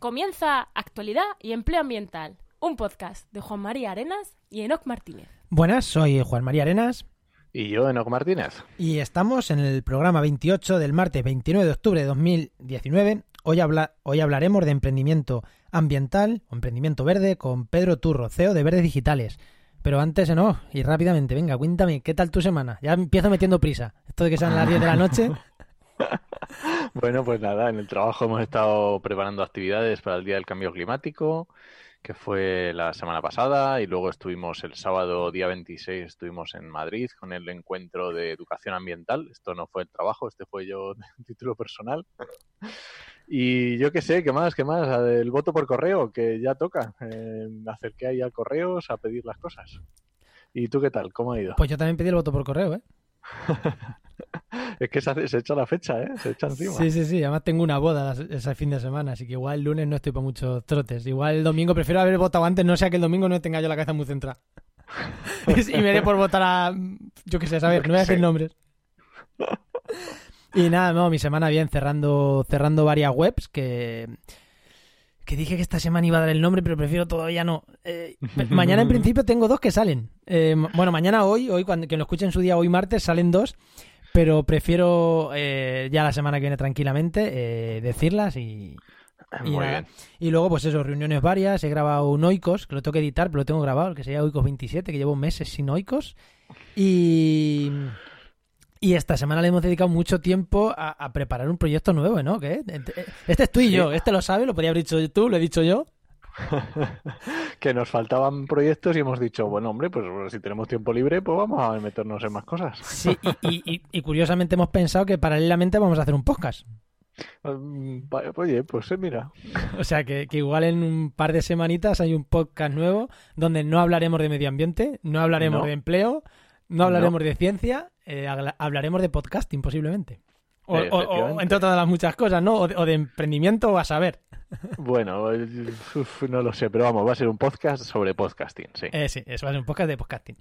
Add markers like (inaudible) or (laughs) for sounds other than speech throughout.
Comienza Actualidad y Empleo Ambiental, un podcast de Juan María Arenas y Enoc Martínez. Buenas, soy Juan María Arenas. Y yo, Enoc Martínez. Y estamos en el programa 28 del martes 29 de octubre de 2019. Hoy, habla hoy hablaremos de emprendimiento ambiental o emprendimiento verde con Pedro Turro, CEO de Verdes Digitales. Pero antes, no, y rápidamente, venga, cuéntame, ¿qué tal tu semana? Ya empiezo metiendo prisa. Esto de que sean las 10 de la noche. (laughs) bueno, pues nada, en el trabajo hemos estado preparando actividades para el Día del Cambio Climático, que fue la semana pasada, y luego estuvimos el sábado, día 26, estuvimos en Madrid con el encuentro de educación ambiental. Esto no fue el trabajo, este fue yo (laughs) de título personal. Y yo qué sé, ¿qué más? ¿Qué más? El voto por correo, que ya toca. Eh, acerqué ahí al correos a pedir las cosas. ¿Y tú qué tal? ¿Cómo ha ido? Pues yo también pedí el voto por correo, ¿eh? (laughs) es que se, se, echa la fecha, ¿eh? Se echa encima. Sí, sí, sí. Además tengo una boda ese fin de semana, así que igual el lunes no estoy para muchos trotes. Igual el domingo prefiero haber votado antes, no sea que el domingo no tenga yo la cabeza muy centrada. (laughs) (laughs) y me dé por votar a... Yo qué sé, saber, no voy a decir nombres. Y nada, no, mi semana bien, cerrando, cerrando varias webs que, que dije que esta semana iba a dar el nombre, pero prefiero todavía no. Eh, (laughs) mañana en principio tengo dos que salen. Eh, bueno, mañana hoy, hoy cuando que lo escuchen su día, hoy martes, salen dos, pero prefiero eh, ya la semana que viene tranquilamente decirlas y, y, y, luego, pues eso, reuniones varias. He grabado un Oikos, que lo tengo que editar, pero lo tengo grabado, que sería Oikos 27, que llevo meses sin Oikos. Y, y esta semana le hemos dedicado mucho tiempo a, preparar un proyecto nuevo, ¿no? ¿Qué? Este es tú y yo, este lo sabe, lo podría haber dicho tú, lo he dicho yo. (laughs) que nos faltaban proyectos y hemos dicho, bueno, hombre, pues si tenemos tiempo libre, pues vamos a meternos en más cosas. Sí, y, curiosamente hemos pensado que paralelamente vamos a hacer un podcast. Mm, oye, pues mira. (laughs) O sea, que, igual en un par de semanitas hay un podcast nuevo donde no hablaremos de medio ambiente, no hablaremos de empleo, no hablaremos de ciencia, eh, hablaremos de podcasting posiblemente. O, entre otras las muchas cosas, ¿no? O de, emprendimiento o a saber. (laughs) Bueno, no lo sé, pero vamos, va a ser un podcast sobre podcasting, sí. Eh, sí, eso va a ser un podcast de podcasting.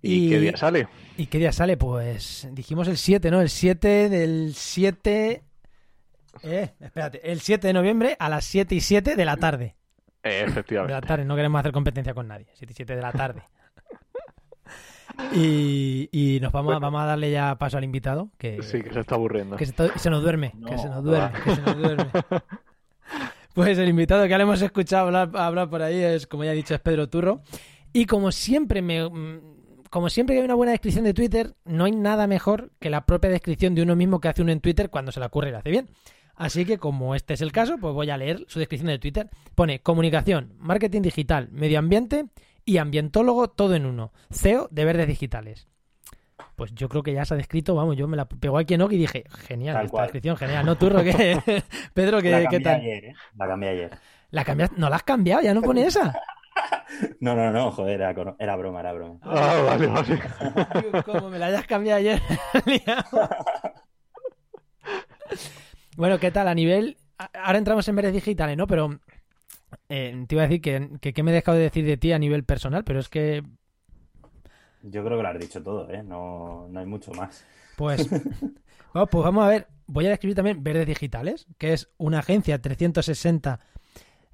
¿Y, qué día sale? ¿Y qué día sale? Pues dijimos el 7, ¿no? El 7 del 7... Eh, espérate, el 7 de noviembre a las 7 y 7 de la tarde. Eh, efectivamente. De la tarde, no queremos hacer competencia con nadie. 7 y 7 de la tarde. (laughs) Y, nos vamos, a, vamos a darle ya paso al invitado. Que, sí, que se está aburriendo. Que se, nos duerme. que se nos duerme. Que se nos duerme. (laughs) pues el invitado que le hemos escuchado hablar, hablar por ahí es, como ya he dicho, es Pedro Turro. Y como siempre me, mm, como siempre que hay una buena descripción de Twitter, no hay nada mejor que la propia descripción de uno mismo que hace uno en Twitter cuando se le ocurre y lo hace bien. Así que como este es el caso, pues voy a leer su descripción de Twitter. Pone comunicación, marketing digital, medio ambiente y ambientólogo todo en uno. CEO de Verdes Digitales. Pues yo creo que ya se ha descrito, vamos, yo me la pegó aquí en y dije, genial, esta descripción, genial. ¿No, Turro? ¿qué? (laughs) Pedro, ¿qué, la ¿qué tal? Ayer, ¿eh? La cambié ayer. ¿La cambiaste? ¿No la has cambiado? ¿Ya no pone esa? (laughs) No, no, no, joder, era, era broma, era broma. Ah, vale, vale. Como me la hayas cambiado ayer. (laughs) bueno, ¿qué tal? A nivel. Ahora entramos en Verdes Digitales, ¿no? Pero eh, te iba a decir que, que, me he dejado de decir de ti a nivel personal, pero es que... Yo creo que lo has dicho todo, ¿eh? No, hay mucho más. Pues, vamos, (laughs) pues vamos a ver. Voy a describir también Verdes Digitales, que es una agencia 360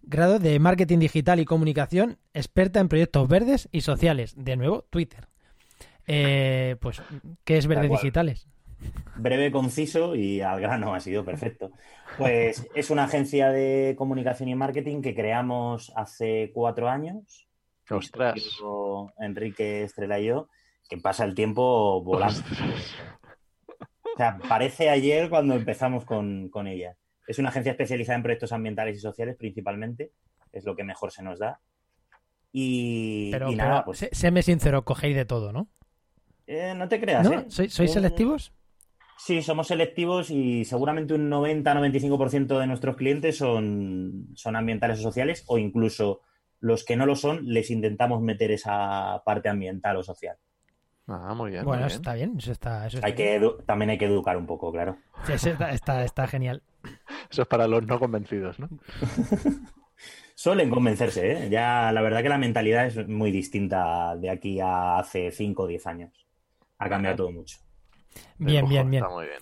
grados de marketing digital y comunicación experta en proyectos verdes y sociales. De nuevo, Twitter. Eh, pues, ¿qué es Verdes Digitales? Breve, conciso y al grano, ha sido perfecto. Pues es una agencia de comunicación y marketing que creamos hace cuatro años. Ostras. Enrique Estrella y yo, que pasa el tiempo volando. O sea, parece ayer cuando empezamos con, ella. Es una agencia especializada en proyectos ambientales y sociales principalmente, es lo que mejor se nos da. Y, pero, nada, pues... Séme sincero, cogéis de todo, ¿no? Eh, no te creas, ¿eh? ¿Sois, eh, selectivos? Sí, somos selectivos y seguramente un 90-95% de nuestros clientes son, son ambientales o sociales o incluso los que no lo son les intentamos meter esa parte ambiental o social. Ah, muy bien. Bueno, está bien. Eso está, hay que también hay que educar un poco, claro. Sí, está, está, está genial. (laughs) Eso es para los no convencidos, ¿no? (laughs) Suelen convencerse, ¿eh? Ya la verdad que la mentalidad es muy distinta de aquí a hace 5 o 10 años. Ha cambiado todo mucho. Bien, bien, bien. Está muy bien.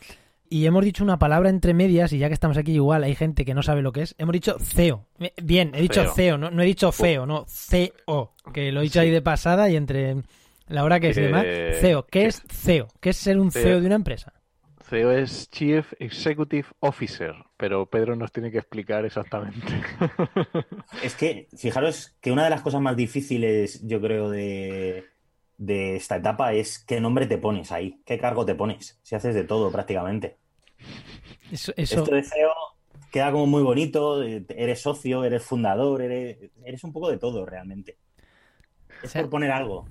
y hemos dicho una palabra entre medias, y ya que estamos aquí igual hay gente que no sabe lo que es, hemos dicho CEO. Eh, Bien, he dicho CEO. CEO, no, no he dicho feo, no, CEO, que lo he dicho ahí de pasada y entre la hora que es y demás. Eh, CEO, ¿qué que- es CEO? ¿Qué es ser un CEO. CEO de una empresa? CEO es Chief Executive Officer, pero Pedro nos tiene que explicar exactamente. Es que, fijaros que una de las cosas más difíciles, yo creo, de, de esta etapa es qué nombre te pones ahí, qué cargo te pones, si haces de todo prácticamente. Eso, eso- Esto de CEO queda como muy bonito, eres socio, eres fundador, eres, eres un poco de todo realmente. Es O sea- por poner algo,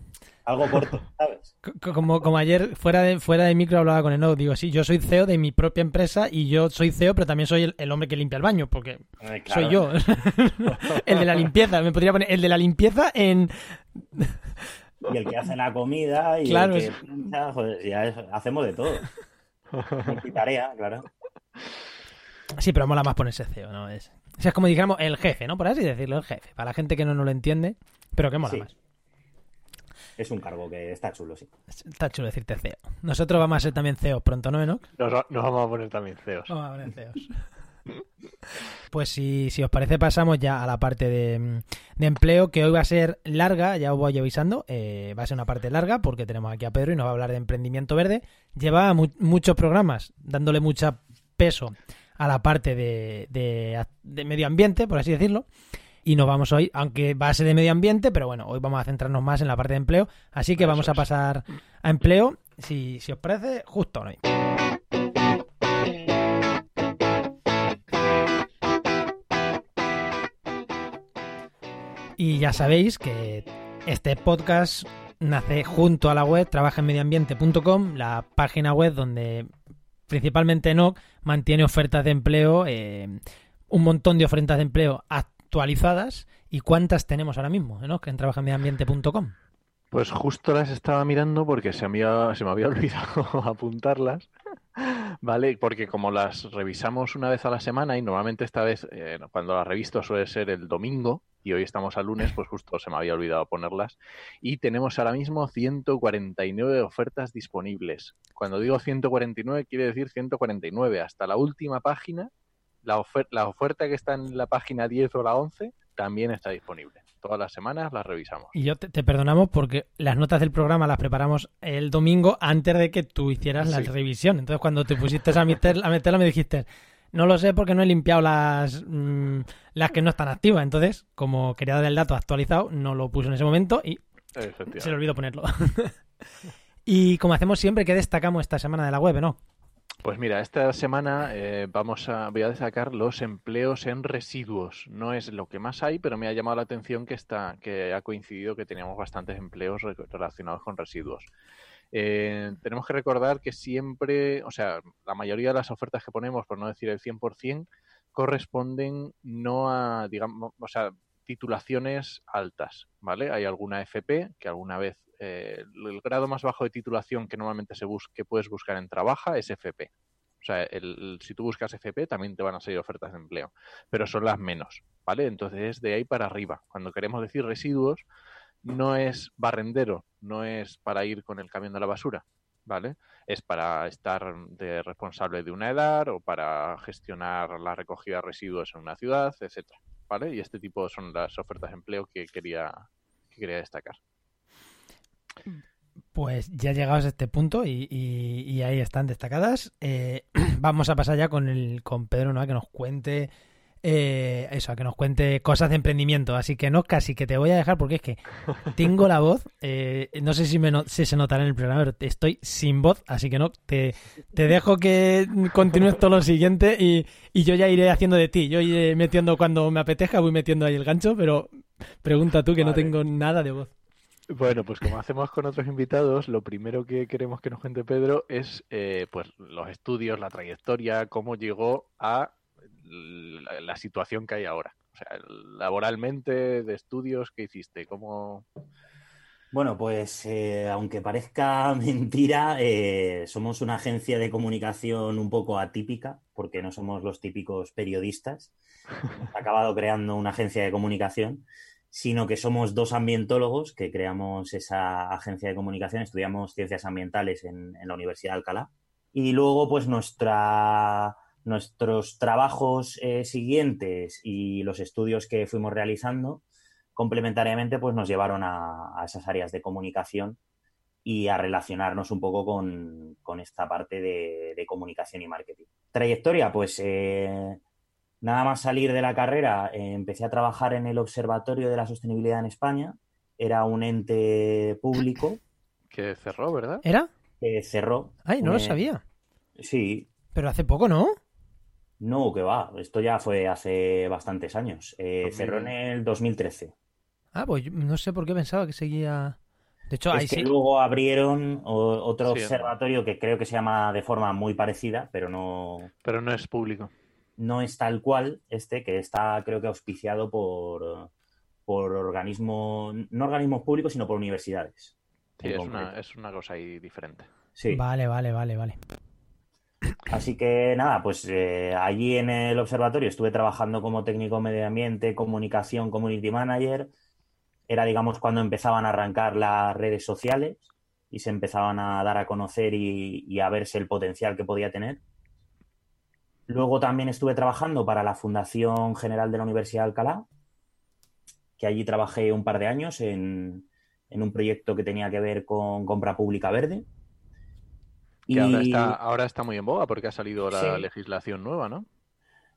algo corto, (laughs) ¿sabes? co- como, como ayer fuera de, fuera de micro hablaba con Enoch, digo, sí, yo soy CEO de mi propia empresa y yo soy CEO, pero también soy el, el hombre que limpia el baño, porque Eh, soy yo. (laughs) el de la limpieza, me podría poner el de la limpieza en... Y el que hace la comida y Claro, el que es- joder, ya es- hacemos de todo. Multitarea, claro. Sí, pero mola más ponerse CEO, ¿no? Es, o sea, es como dijéramos el jefe, ¿no? Por así decirlo, el jefe. Para la gente que no, no lo entiende, pero que mola Sí. más. Es un cargo que está chulo, sí. Está chulo decirte CEO. Nosotros vamos a ser también CEOs pronto, ¿no, Enoch? Nos vamos a poner también CEOs. Vamos a poner CEOs. Pues si, si os parece pasamos ya a la parte de, de empleo, que hoy va a ser larga, ya os voy avisando, eh, va a ser una parte larga porque tenemos aquí a Pedro y nos va a hablar de emprendimiento verde. Lleva mu- muchos programas dándole mucho peso a la parte de, de- de medio ambiente, por así decirlo. Y nos vamos hoy, aunque va a ser de medio ambiente, pero bueno, hoy vamos a centrarnos más en la parte de empleo. Así que vamos a pasar a empleo, si, si os parece, justo hoy. Y ya sabéis que este podcast nace junto a la web trabajaenmedioambiente.com, la página web donde principalmente NOC mantiene ofertas de empleo, eh, un montón de ofertas de empleo actualizadas. ¿Y cuántas tenemos ahora mismo, Enoch, en trabajaenmedioambiente.com? Pues justo las estaba mirando porque se había, se me había (laughs) olvidado apuntarlas, ¿vale? Porque como las revisamos una vez a la semana y normalmente esta vez eh, cuando las revisto suele ser el domingo y hoy estamos al lunes, pues justo se me había olvidado ponerlas. Y tenemos ahora mismo 149 ofertas disponibles. Cuando digo 149 quiere decir 149. Hasta la última página, la, ofer- la oferta que está en la página 10 o la 11 también está disponible. Todas las semanas las revisamos. Y yo te, te perdonamos porque las notas del programa las preparamos el domingo antes de que tú hicieras la Sí. revisión. Entonces, cuando te pusiste a, meter, a meterla, me dijiste, no lo sé porque no he limpiado las, mm, las que no están activas. Entonces, como quería dar el dato actualizado, no lo puse en ese momento y se le olvidó ponerlo. (laughs) y como hacemos siempre, ¿qué destacamos esta semana de la web, no? Pues mira, esta semana eh, vamos a, voy a destacar los empleos en residuos. No es lo que más hay, pero me ha llamado la atención que está, que ha coincidido que teníamos bastantes empleos re- relacionados con residuos. Eh, tenemos que recordar que siempre, o sea, la mayoría de las ofertas que ponemos, por no decir el 100%, corresponden no a, digamos, o sea, titulaciones altas, ¿vale? Hay alguna FP que alguna vez eh, el grado más bajo de titulación que normalmente se bus puedes buscar en Trabaja es FP. O sea, el- si tú buscas FP también te van a salir ofertas de empleo, pero son las menos, ¿vale? Entonces es de ahí para arriba. Cuando queremos decir residuos, no es barrendero, no es para ir con el camión de la basura, ¿vale? Es para estar de responsable de una edad o para gestionar la recogida de residuos en una ciudad, etcétera, ¿vale? Y este tipo son las ofertas de empleo que quería, que quería destacar. Pues ya llegados a este punto y, ahí están destacadas. Eh, (clears throat) vamos a pasar ya con el con Pedro, ¿no? A que nos cuente eh, eso, a que nos cuente cosas de emprendimiento. Así que no, casi que te voy a dejar porque es que tengo la voz. eh, no sé si, me no- si se notará en el programa, pero estoy sin voz, así que no, te, te dejo que continúes todo lo siguiente y, y yo ya iré haciendo de ti. Yo iré metiendo cuando me apetezca, voy metiendo ahí el gancho, pero pregunta tú que no tengo nada de voz. Bueno, pues como hacemos con otros invitados, lo primero que queremos que nos cuente Pedro es eh, pues los estudios, la trayectoria, cómo llegó a la, la situación que hay ahora. O sea, laboralmente, de estudios, ¿qué hiciste? ¿Cómo...? Bueno, pues eh, aunque parezca (laughs) mentira, eh, somos una agencia de comunicación un poco atípica, porque no somos los típicos periodistas. Hemos (laughs) acabado creando una agencia de comunicación, sino que somos dos ambientólogos que creamos esa agencia de comunicación. Estudiamos ciencias ambientales en, en la Universidad de Alcalá Y luego, pues nuestra, nuestros trabajos eh, siguientes y los estudios que fuimos realizando, complementariamente, pues nos llevaron a, a esas áreas de comunicación y a relacionarnos un poco con, con esta parte de, de, comunicación y marketing. Trayectoria, pues eh, nada más salir de la carrera, eh, empecé a trabajar en el Observatorio de la Sostenibilidad en España. Era un ente público. Que cerró, ¿verdad? ¿Era? Que cerró. Ay, no Eh, lo sabía. Sí, Pero hace poco, ¿no? No, que va. Esto ya fue hace bastantes años. Eh, 2000. cerró en el 2013. Ah, pues no sé por qué pensaba que seguía. De hecho, ahí es que sí. luego abrieron otro Sí, observatorio que creo que se llama de forma muy parecida, pero no, Pero no es público. no es tal cual este, que está creo que auspiciado por, por organismos, no organismos públicos, sino por universidades. Sí, es una, es una cosa ahí diferente. Sí. Vale, vale, vale, vale. Así que nada, pues eh, allí en el observatorio estuve trabajando como técnico medio ambiente, comunicación, community manager. Era, digamos, cuando empezaban a arrancar las redes sociales y se empezaban a dar a conocer y, a verse el potencial que podía tener. Luego también estuve trabajando para la Fundación General de la Universidad de Alcalá, que allí trabajé un par de años en un proyecto que tenía que ver con compra pública verde. Que ahora, está, ahora está muy en boga porque ha salido la Sí. legislación nueva, ¿no?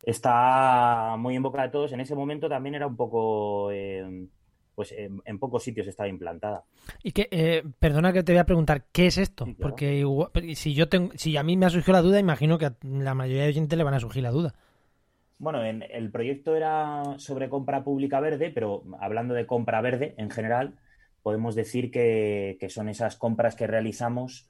está muy en boca de todos. En ese momento también era un poco, eh, pues en, en pocos sitios estaba implantada. Y que, eh, perdona que te voy a preguntar, ¿qué es esto? Sí, claro. Porque igual- si yo tengo, si a mí me ha surgido la duda, imagino que a la mayoría de oyentes le van a surgir la duda. Bueno, en, el proyecto era sobre compra pública verde, pero hablando de compra verde en general, podemos decir que, que son esas compras que realizamos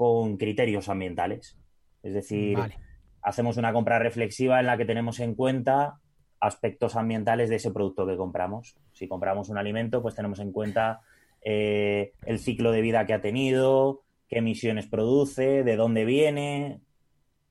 con criterios ambientales. Es decir, Vale. hacemos una compra reflexiva en la que tenemos en cuenta aspectos ambientales de ese producto que compramos. Si compramos un alimento, pues tenemos en cuenta eh, el ciclo de vida que ha tenido, qué emisiones produce, de dónde viene,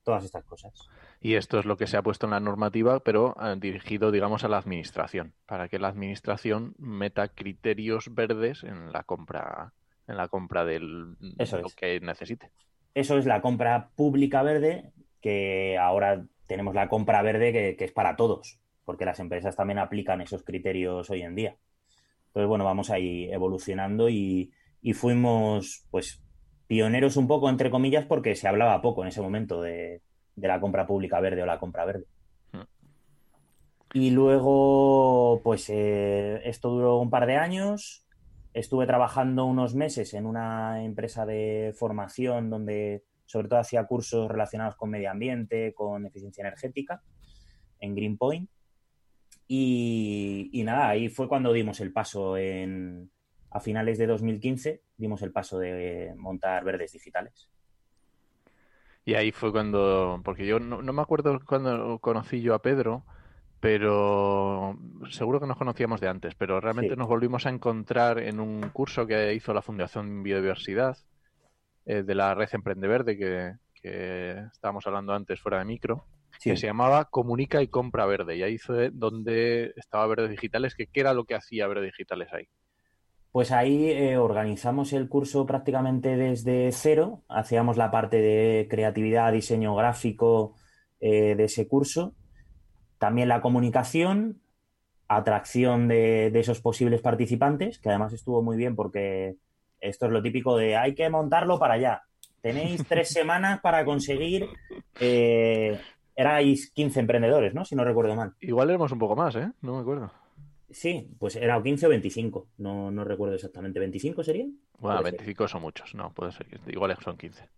todas estas cosas. Y esto es lo que se ha puesto en la normativa, pero eh, dirigido, digamos, a la administración, para que la administración meta criterios verdes en la compra, en la compra del Eso lo es. que necesite. Eso es la compra pública verde, que ahora tenemos la compra verde que, que es para todos, porque las empresas también aplican esos criterios hoy en día. Entonces, bueno, vamos ahí evolucionando y, y fuimos, pues, pioneros un poco, entre comillas, porque se hablaba poco en ese momento de, de la compra pública verde o la compra verde. Mm. Y luego, pues, eh, esto duró un par de años. Estuve trabajando unos meses en una empresa de formación donde sobre todo hacía cursos relacionados con medio ambiente, con eficiencia energética, en Greenpoint. Y, nada, ahí fue cuando dimos el paso en, a finales de 2015, dimos el paso de montar verdes digitales. Y ahí fue cuando, porque yo no, no me acuerdo cuando conocí yo a Pedro, pero seguro que nos conocíamos de antes, pero realmente Sí. nos volvimos a encontrar en un curso que hizo la Fundación Biodiversidad eh, de la Red Emprende Verde que, que estábamos hablando antes fuera de micro, Sí. que se llamaba Comunica y Compra Verde. Y ahí fue donde estaba Verdes Digitales, que qué era lo que hacía Verdes Digitales ahí. Pues ahí eh, organizamos el curso prácticamente desde cero, hacíamos la parte de creatividad, diseño gráfico eh, de ese curso, también la comunicación, atracción de, de esos posibles participantes, que además estuvo muy bien porque esto es lo típico de hay que montarlo para allá. Tenéis tres (laughs) semanas para conseguir, eh, erais 15 emprendedores, ¿no? Si no recuerdo mal. Igual éramos un poco más, ¿eh? No me acuerdo. Sí, pues era o 15 o 25, no, no recuerdo exactamente. ¿25 serían? Bueno, Puede ser. 25 son muchos, no, puede ser, igual son 15.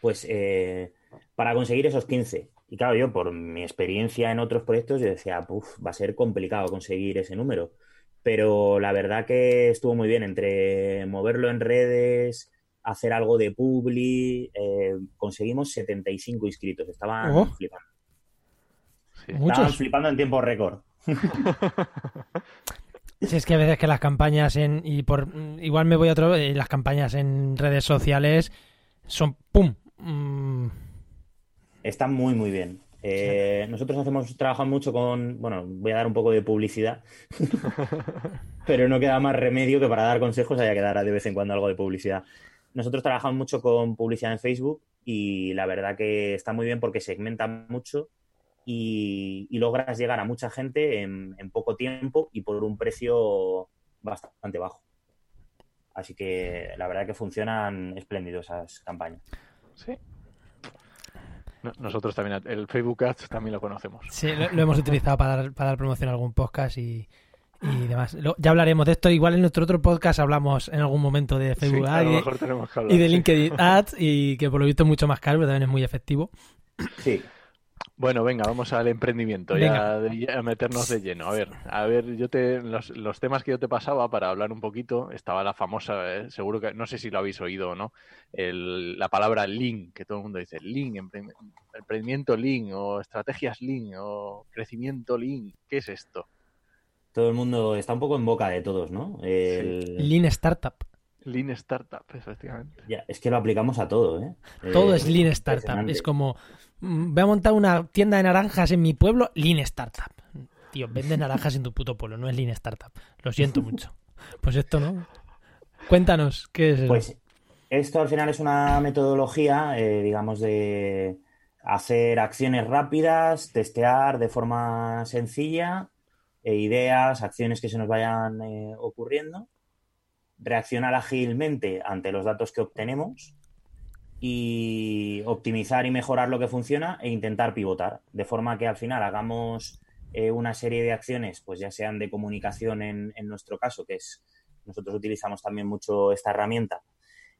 pues eh, para conseguir esos 15. Y claro, yo por mi experiencia en otros proyectos, yo decía, "Puf, va a ser complicado conseguir ese número. Pero la verdad que estuvo muy bien entre moverlo en redes, hacer algo de publi, eh, conseguimos 75 inscritos. Estaban Oh. flipando. Sí. Muchos. Estaban flipando en tiempo récord. (laughs) Si es que a veces que las campañas en. Y por igual me voy a otro. eh, las campañas en redes sociales son ¡pum! Mm, Están muy, muy bien. Eh, Nosotros hacemos, trabajamos mucho con, bueno, voy a dar un poco de publicidad, (laughs) pero no queda más remedio que para dar consejos haya que dar de vez en cuando algo de publicidad. Nosotros trabajamos mucho con publicidad en Facebook y la verdad que está muy bien porque segmenta mucho y, logras llegar a mucha gente en, poco tiempo y por un precio bastante bajo. Así que la verdad que funcionan espléndidos esas campañas. Sí. Nosotros también, el Facebook Ads también lo conocemos. Sí, lo, hemos utilizado para dar, para dar promoción a algún podcast y, y demás. ya hablaremos de esto. Igual en nuestro otro podcast hablamos en algún momento de Facebook Ads y, de LinkedIn Ads y que por lo visto es mucho más caro, pero también es muy efectivo. Sí. Bueno, venga, vamos al emprendimiento, ya, a meternos de lleno. A ver, a ver, yo te los, los, temas que yo te pasaba para hablar un poquito, estaba la famosa, eh, seguro que no sé si lo habéis oído o no, el, la palabra lean, que todo el mundo dice lean, emprendimiento lean o estrategias lean o crecimiento lean. ¿Qué es esto? todo el mundo está un poco en boca de todos, ¿no? El... Lean Startup. Lean Startup, efectivamente. Ya, es que lo aplicamos a todo, ¿eh? Todo es Lean Startup. Es como, voy a montar una tienda de naranjas en mi pueblo, Lean Startup. Tío, vende naranjas en tu puto pueblo, no es Lean Startup. Lo siento (laughs) mucho. Pues esto no. Cuéntanos, ¿qué es eso? Pues esto al final es una metodología, eh, digamos, de hacer acciones rápidas, testear de forma sencilla e ideas, acciones que se nos vayan eh, ocurriendo, reaccionar ágilmente ante los datos que obtenemos y optimizar y mejorar lo que funciona e intentar pivotar, de forma que al final hagamos eh, una serie de acciones, pues ya sean de comunicación en, nuestro caso, que es, nosotros utilizamos también mucho esta herramienta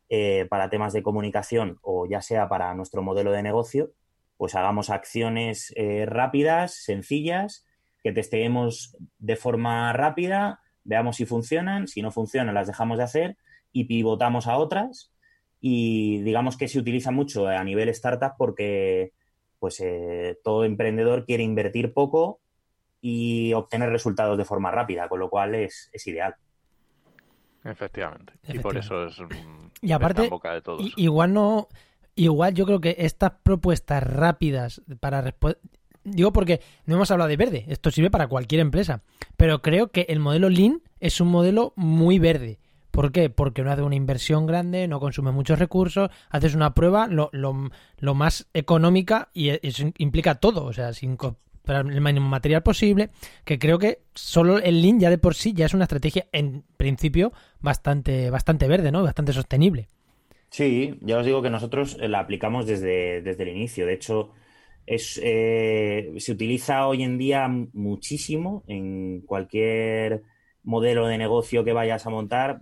eh, para temas de comunicación o ya sea para nuestro modelo de negocio, pues hagamos acciones rápidas, sencillas, que testeemos de forma rápida, veamos si funcionan, si no funcionan las dejamos de hacer y pivotamos a otras y digamos que se utiliza mucho a nivel startup porque pues eh, todo emprendedor quiere invertir poco y obtener resultados de forma rápida, con lo cual es, ideal. Efectivamente. Y por eso es y aparte, boca de todos. Igual no, igual yo creo que estas propuestas rápidas para digo porque no hemos hablado de verde, esto sirve para cualquier empresa, pero creo que el modelo Lean es un modelo muy verde. ¿Por qué? Porque no hace una inversión grande, no consume muchos recursos, haces una prueba lo, lo, más económica y eso implica todo, o sea, sin el mínimo material posible, que creo que solo el Lean ya de por sí ya es una estrategia en principio bastante, bastante verde, ¿no? Bastante sostenible. Sí, ya os digo que nosotros la aplicamos desde, desde el inicio. De hecho, es, eh, se utiliza hoy en día muchísimo en cualquier modelo de negocio que vayas a montar.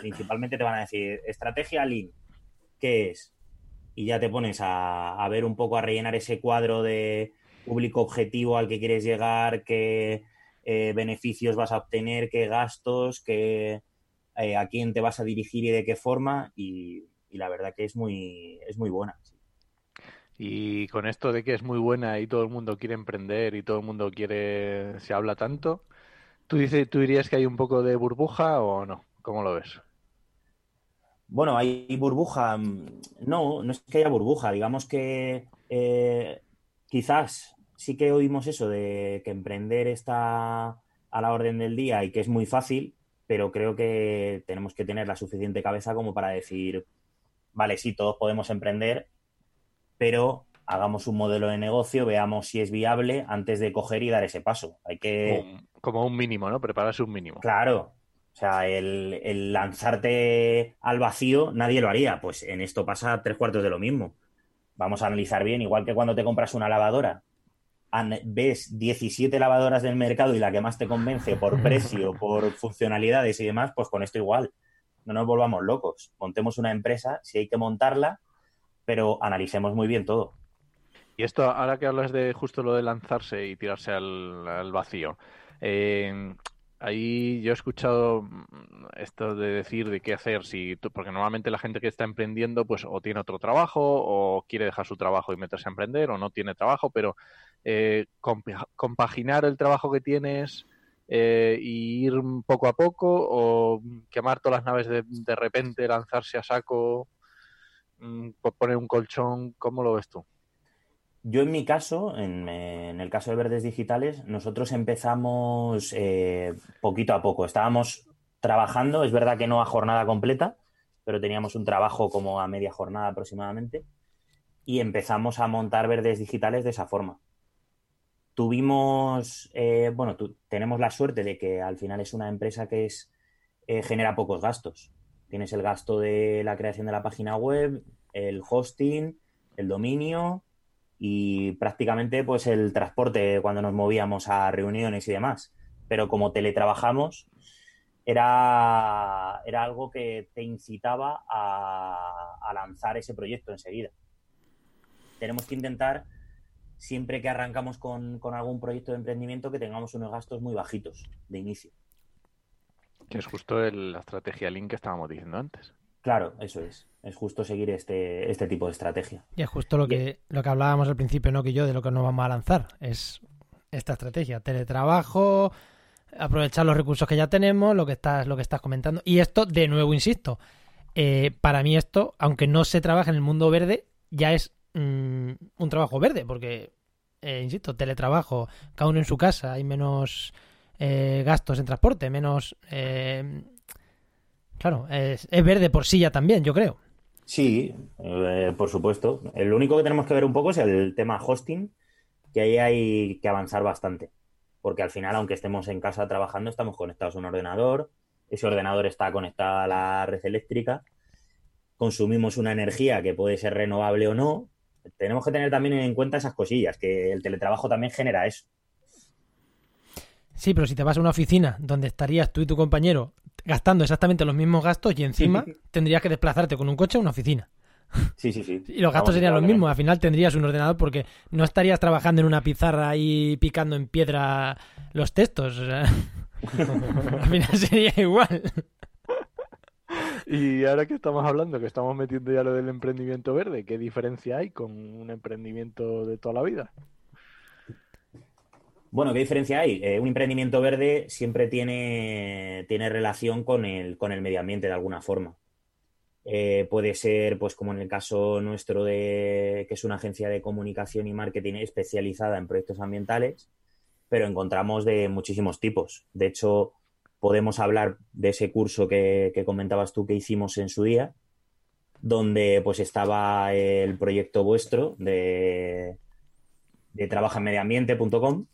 Principalmente te van a decir, estrategia Lean, ¿qué es? Y ya te pones a, ver un poco, a rellenar ese cuadro de público objetivo al que quieres llegar, qué eh, beneficios vas a obtener, qué gastos, qué, eh, a quién te vas a dirigir y de qué forma. Y, y la verdad que es muy, es muy buena. Y con esto de que es muy buena y todo el mundo quiere emprender y todo el mundo quiere, se habla tanto, ¿tú, dices, ¿tú dirías que hay un poco de burbuja o no? ¿Cómo lo ves? Bueno, hay burbuja. Mm, no, no es que haya burbuja. Digamos que eh, quizás sí que oímos eso de que emprender está a la orden del día y que es muy fácil, pero creo que tenemos que tener la suficiente cabeza como para decir, vale, sí, todos podemos emprender, pero hagamos un modelo de negocio, veamos si es viable antes de coger y dar ese paso. Hay que... Como, un mínimo, ¿no? Prepararse un mínimo. Claro. O sea, el, lanzarte al vacío, nadie lo haría. Pues en esto pasa tres cuartos de lo mismo. Vamos a analizar bien, igual que cuando te compras una lavadora. Ves 17 lavadoras del mercado y la que más te convence por (laughs) precio, por funcionalidades y demás, pues con esto igual. No nos volvamos locos. Montemos una empresa, si hay que montarla, pero analicemos muy bien todo. Y esto, ahora que hablas de justo lo de lanzarse y tirarse al, vacío, eh, ahí yo he escuchado esto de decir de qué hacer, si porque normalmente la gente que está emprendiendo, pues o tiene otro trabajo, o quiere dejar su trabajo y meterse a emprender, o no tiene trabajo, pero eh, compaginar el trabajo que tienes eh, y ir poco a poco, o quemar todas las naves de, de repente, lanzarse a saco. Mm, poner un colchón, ¿cómo lo ves tú? Yo en mi caso, en, el caso de Verdes Digitales, nosotros empezamos eh, poquito a poco. Estábamos trabajando, es verdad que no a jornada completa, pero teníamos un trabajo como a media jornada aproximadamente. y empezamos a montar verdes digitales de esa forma. Tuvimos, eh, bueno, tenemos la suerte de que al final es una empresa que es, eh, genera pocos gastos. Tienes el gasto de la creación de la página web, el hosting, el dominio y prácticamente pues el transporte cuando nos movíamos a reuniones y demás. Pero como teletrabajamos, era, era algo que te incitaba a lanzar ese proyecto enseguida tenemos que intentar, siempre que arrancamos con, algún proyecto de emprendimiento, que tengamos unos gastos muy bajitos de inicio. Que es justo la estrategia Link que estábamos diciendo antes. Claro, eso es. Es justo seguir este, este tipo de estrategia. Y es justo lo que, lo que hablábamos al principio, no que yo, de lo que nos vamos a lanzar. Es esta estrategia. Teletrabajo, aprovechar los recursos que ya tenemos, lo que estás, lo que estás comentando. Y esto, de nuevo, insisto, eh, para mí esto, aunque no se trabaja en el mundo verde, ya es Mm, un trabajo verde, porque, eh, insisto, teletrabajo, cada uno en su casa, hay menos eh, gastos en transporte, menos... Eh, claro, es, verde por sí ya también, yo creo. Sí, por supuesto. El único que tenemos que ver un poco es el tema hosting, que ahí hay que avanzar bastante. Porque al final, aunque estemos en casa trabajando, estamos conectados a un ordenador. Ese ordenador está conectado a la red eléctrica. Consumimos una energía que puede ser renovable o no, tenemos que tener también en cuenta esas cosillas, que el teletrabajo también genera eso. Sí, pero si te vas a una oficina donde estarías tú y tu compañero gastando exactamente los mismos gastos y encima tendrías que desplazarte con un coche a una oficina. Sí, sí, sí. (laughs) Y los gastos serían los mismos. Al final tendrías un ordenador porque no estarías trabajando en una pizarra ahí picando en piedra los textos. (laughs) al final sería igual. Y ahora que estamos hablando, que estamos metiendo ya lo del emprendimiento verde, ¿qué diferencia hay con un emprendimiento de toda la vida? Bueno, ¿qué diferencia hay? Eh, un emprendimiento verde siempre tiene, tiene relación con el, con el medio ambiente de alguna forma. Eh, puede ser, pues como en el caso nuestro de que es una agencia de comunicación y marketing especializada en proyectos ambientales, pero encontramos de muchísimos tipos. De hecho, podemos hablar de ese curso que, comentabas tú que hicimos en su día, donde pues estaba el proyecto vuestro de, de trabajaenmedioambiente.com.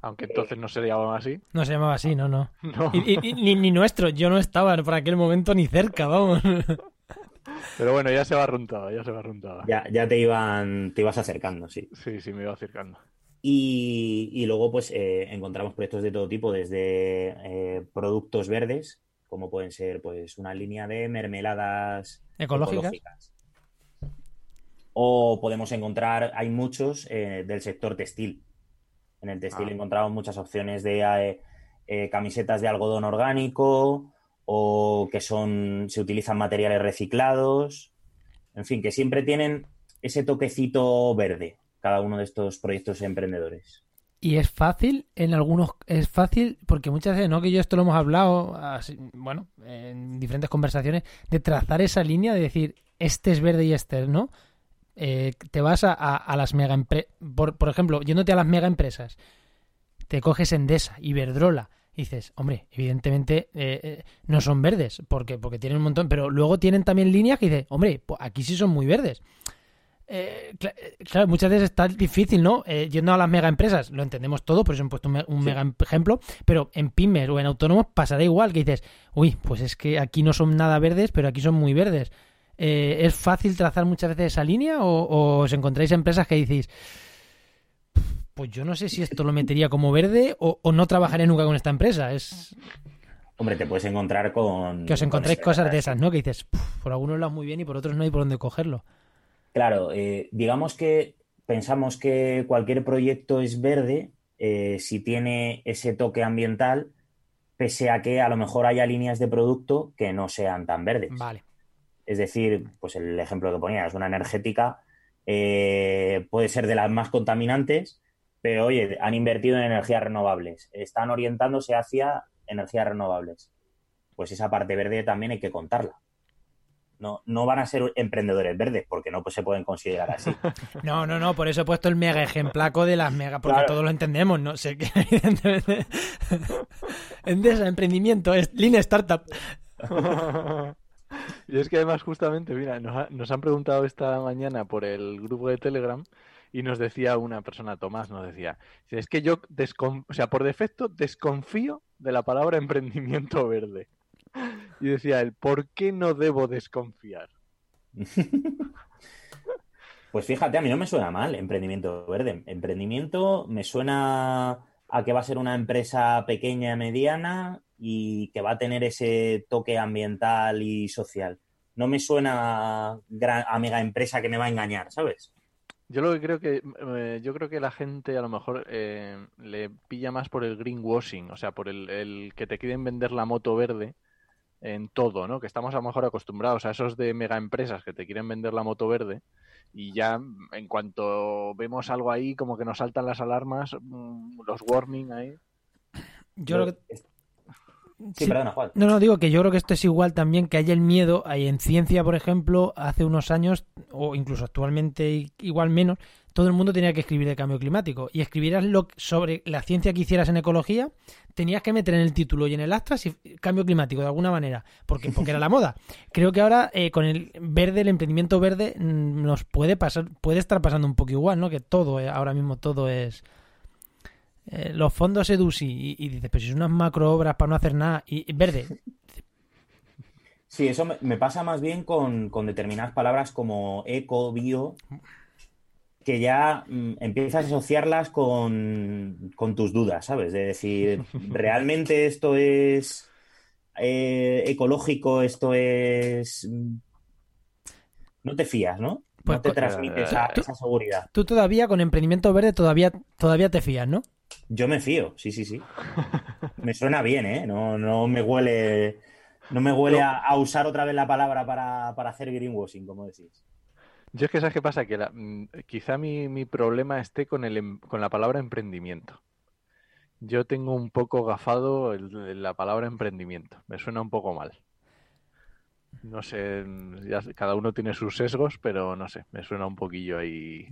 Aunque entonces no se llamaba así. No se llamaba así, no, no. (laughs) ni, ni, nuestro, yo no estaba por aquel momento ni cerca, vamos. (laughs) Pero bueno, ya se va runtado, ya se va runtado. Ya, ya te iban, te ibas acercando, sí. Sí, sí, me iba acercando. Y, luego, pues, eh, encontramos proyectos de todo tipo, desde eh, productos verdes, como pueden ser, pues, una línea de mermeladas ecológicas. O podemos encontrar, hay muchos eh, del sector textil. En el textil ah. encontramos muchas opciones de camisetas de algodón orgánico o que son, se utilizan materiales reciclados. En fin, que siempre tienen ese toquecito verde cada uno de estos proyectos emprendedores. Y es fácil, en algunos, es fácil, porque muchas veces, ¿no? Que yo esto lo hemos hablado, bueno, en diferentes conversaciones, de trazar esa línea, de decir, este es verde y este no. Eh, te vas a, a, las mega empresas, por, por, ejemplo, yéndote a las mega empresas, te coges Endesa, Iberdrola, y dices, hombre, evidentemente eh, eh, no son verdes, porque, porque tienen un montón, pero luego tienen también líneas que dices, hombre, pues aquí sí son muy verdes. Eh, claro, muchas veces está difícil, ¿no? Eh, yendo a las mega empresas, lo entendemos todo, por eso he puesto un, mega ejemplo, pero en pymes o en autónomos pasará igual, que dices, uy, pues es que aquí no son nada verdes, pero aquí son muy verdes. ¿Es fácil trazar muchas veces esa línea o, os encontráis empresas que decís, pues yo no sé si esto lo metería como verde o, no trabajaré nunca con esta empresa? Es... Hombre, te puedes encontrar con... Que os encontréis cosas de esas, ¿no? Que dices, por algunos lados muy bien y por otros no hay por dónde cogerlo. Claro, eh, digamos que pensamos que cualquier proyecto es verde eh, si tiene ese toque ambiental, pese a que a lo mejor haya líneas de producto que no sean tan verdes. Vale. Es decir, pues el ejemplo que ponías, una energética eh, puede ser de las más contaminantes, pero oye, han invertido en energías renovables, están orientándose hacia energías renovables. Pues esa parte verde también hay que contarla no, no van a ser emprendedores verdes, porque no pues, se pueden considerar así. (laughs) No, no, no, por eso he puesto el mega ejemplaco de las mega, porque todos lo entendemos, ¿no? Sé que (laughs) evidentemente Endesa, emprendimiento, es línea startup. (laughs) Y es que además justamente, mira, nos, ha- nos han preguntado esta mañana por el grupo de Telegram y nos decía una persona, Tomás, nos decía, es que yo, o sea, por defecto desconfío de la palabra (laughs) emprendimiento verde. Y decía él, ¿por qué no debo desconfiar? (laughs) Pues fíjate, a mí no me suena mal emprendimiento verde. Emprendimiento me suena a que va a ser una empresa pequeña, mediana y que va a tener ese toque ambiental y social. No me suena a, gran, a mega empresa que me va a engañar, ¿sabes? Yo lo que creo que eh, yo creo que la gente a lo mejor eh, le pilla más por el greenwashing, o sea, por el, el que te quieren vender la moto verde en todo, ¿no? Que estamos a lo mejor acostumbrados a esos de mega empresas que te quieren vender la moto verde y ya en cuanto vemos algo ahí como que nos saltan las alarmas, mm, los warning ahí. Yo creo que... Sí, Sí. perdona, Juan. No, no, digo que yo creo que esto es igual también que hay el miedo. Hay en ciencia, por ejemplo, hace unos años, o incluso actualmente igual menos, todo el mundo tenía que escribir de cambio climático. Y escribieras lo, sobre la ciencia que hicieras en ecología, tenías que meter en el título y en el astra si- cambio climático de alguna manera, porque, porque era la moda. (laughs) Creo que ahora eh, con el verde, el emprendimiento verde, mm, nos puede pasar, puede estar pasando un poco igual, ¿no? Que todo, eh, ahora mismo todo es eh, los fondos EDUSI y, y dices, pero si son unas macro obras para no hacer nada y y verde, (laughs) Sí, eso me, me pasa más bien con, con determinadas palabras como eco, bio, que ya mm, empiezas a asociarlas con, con tus dudas, ¿sabes? De decir, ¿realmente esto es eh, ecológico? ¿Esto es...? mm, No te fías, ¿no? Pues no te co- transmite esa, Tú- esa seguridad. Tú todavía con emprendimiento verde todavía, todavía te fías, ¿no? Yo me fío, sí, sí, sí. Me suena bien, ¿eh? No, no me huele... No me huele a, a usar otra vez la palabra para, para hacer greenwashing, como decís. Yo es que sabes qué pasa, que la- mm, quizá mi, mi problema esté con el em- con la palabra emprendimiento. Yo tengo un poco gafado el- la palabra emprendimiento. Me suena un poco mal. No sé, mm, ya sé, cada uno tiene sus sesgos, pero no sé, me suena un poquillo ahí.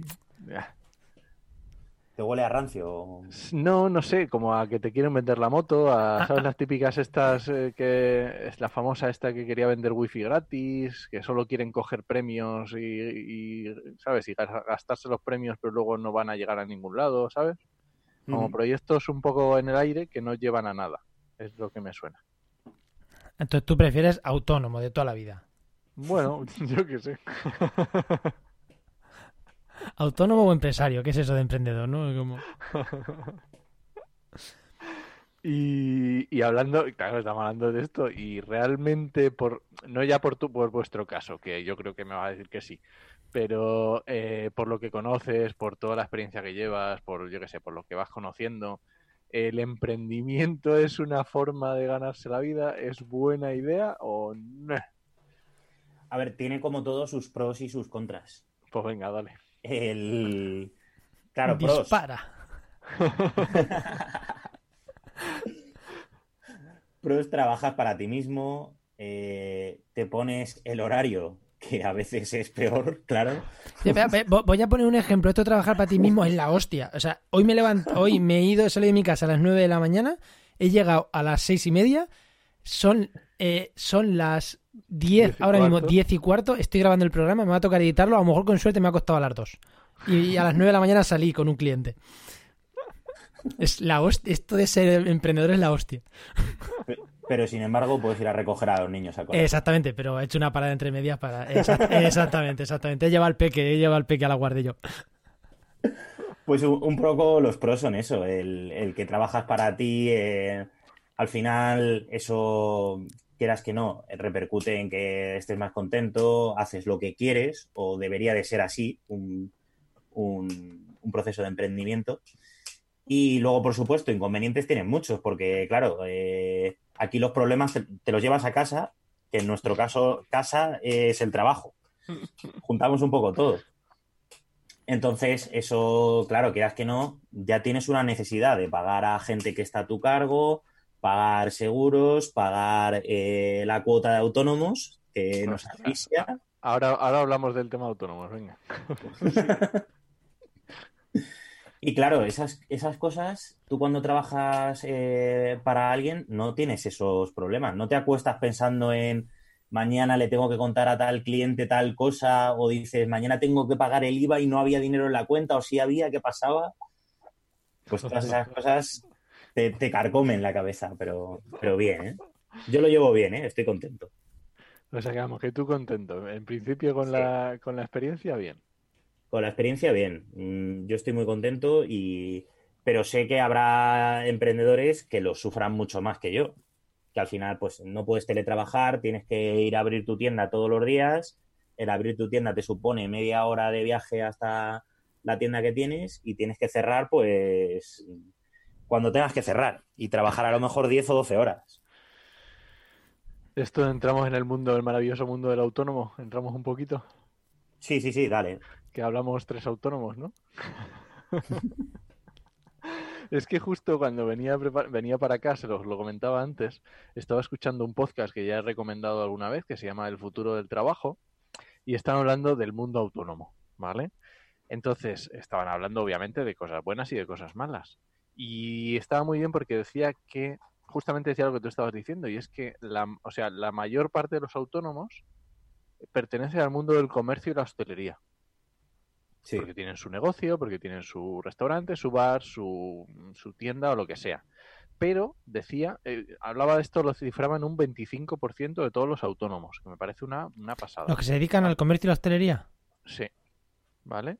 ¿Te huele a rancio? No, no sé, como a que te quieren vender la moto, a, ¿sabes? Las típicas estas eh, que es la famosa esta que quería vender wifi gratis, que solo quieren coger premios y, y, ¿sabes? Y gas- gastarse los premios, pero luego no van a llegar a ningún lado, ¿sabes? Como proyectos un poco en el aire que no llevan a nada. Es lo que me suena. Entonces tú prefieres autónomo de toda la vida. Bueno, (laughs) yo qué sé. (laughs) Autónomo o empresario, ¿qué es eso de emprendedor, no? Como... (laughs) Y, y hablando, claro, estamos hablando de esto, y realmente, por no ya por tu, por vuestro caso, que yo creo que me va a decir que sí, pero eh, por lo que conoces, por toda la experiencia que llevas, por yo qué sé, por lo que vas conociendo, ¿el emprendimiento es una forma de ganarse la vida? ¿Es buena idea o no? A ver, tiene como todo sus pros y sus contras. Pues venga, dale. El... Claro, pros. Dispara. Pros, trabajas para ti mismo, eh, te pones el horario, que a veces es peor, claro. Sí, espera, Voy a poner un ejemplo. Esto de trabajar para ti mismo es la hostia. O sea, hoy me levanto, hoy me he ido, he salido de mi casa a las 9 de la mañana, he llegado a las seis y media, son, eh, son las 10, Diez y ahora mismo cuarto. 10 y cuarto, estoy grabando el programa, me va a tocar editarlo, a lo mejor con suerte me ha costado a las 2. Y a las 9 de la mañana salí con un cliente. Es la hostia, esto de ser emprendedor es la hostia. Pero sin embargo, puedes ir a recoger a los niños a. Exactamente, pero he hecho una parada entre medias para. Exact- exactamente, exactamente. He llevado al peque, he llevado al peque a la guardia yo. Pues un, un poco los pros son eso, el, el que trabajas para ti, eh, al final eso, quieras que no, repercute en que estés más contento, haces lo que quieres, o debería de ser así, un, un- proceso de emprendimiento. Y luego, por supuesto, inconvenientes tienen muchos, porque claro, eh, aquí los problemas te, te los llevas a casa, que en nuestro caso, casa es el trabajo. Juntamos un poco todo. Entonces, eso, claro, quieras que no, ya tienes una necesidad de pagar a gente que está a tu cargo, pagar seguros, pagar eh, la cuota de autónomos, que nos asfixia. Ahora, ahora hablamos del tema autónomos, venga. (laughs) Y claro, esas, esas cosas, tú cuando trabajas eh, para alguien no tienes esos problemas. No te acuestas pensando en mañana le tengo que contar a tal cliente tal cosa, o dices, mañana tengo que pagar el IVA y no había dinero en la cuenta, o si había, ¿qué pasaba? Pues todas esas cosas te, te carcomen la cabeza, pero, pero bien, ¿eh? Yo lo llevo bien, ¿eh? Estoy contento. O sea, que vamos, que tú contento. En principio con, Sí. la, con la experiencia, bien. Con la experiencia, bien. Mm, Yo estoy muy contento y... Pero sé que habrá emprendedores que lo sufran mucho más que yo. Que al final, pues, no puedes teletrabajar, tienes que ir a abrir tu tienda todos los días. El abrir tu tienda te supone media hora de viaje hasta la tienda que tienes y tienes que cerrar, pues, cuando tengas que cerrar y trabajar a lo mejor 10 o 12 horas. Esto entramos en el mundo, el maravilloso mundo del autónomo. Entramos un poquito. Sí, sí, sí, dale. Que hablamos tres autónomos, ¿no? (laughs) Es que justo cuando venía, venía para acá, se los lo comentaba antes, estaba escuchando un podcast que ya he recomendado alguna vez, que se llama El futuro del trabajo, y están hablando del mundo autónomo, ¿vale? Entonces, estaban hablando obviamente de cosas buenas y de cosas malas. Y estaba muy bien porque decía que, justamente decía lo que tú estabas diciendo, y es que la, o sea, la mayor parte de los autónomos pertenece al mundo del comercio y la hostelería Sí. porque tienen su negocio, porque tienen su restaurante, su bar, su, su tienda o lo que sea. Pero decía, eh, hablaba de esto, lo cifraba en un 25% de todos los autónomos, que me parece una, una pasada. Los que se dedican al comercio y la hostelería. Sí, ¿vale?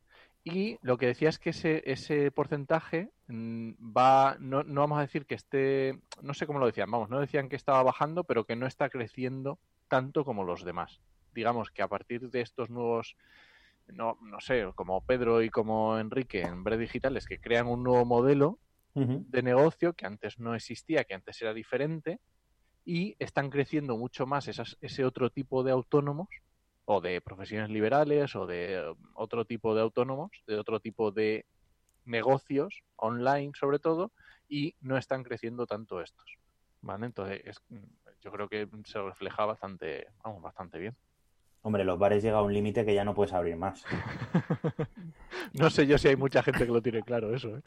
Y lo que decía es que ese, ese porcentaje mm, va, no, no vamos a decir que esté, no sé cómo lo decían, vamos, no decían que estaba bajando, pero que no está creciendo tanto como los demás. Digamos que a partir de estos nuevos, no, no sé, como Pedro y como Enrique en Bread Digitales, que crean un nuevo modelo de negocio que antes no existía, que antes era diferente, y están creciendo mucho más esas, ese otro tipo de autónomos, o de profesiones liberales, o de eh, otro tipo de autónomos, de otro tipo de negocios, online sobre todo, y no están creciendo tanto estos. ¿Vale? Entonces, es- yo creo que se refleja bastante, vamos, bastante bien. Hombre, los bares llega a un límite que ya no puedes abrir más. (laughs) no sé yo si hay mucha gente que lo tiene claro eso, ¿eh?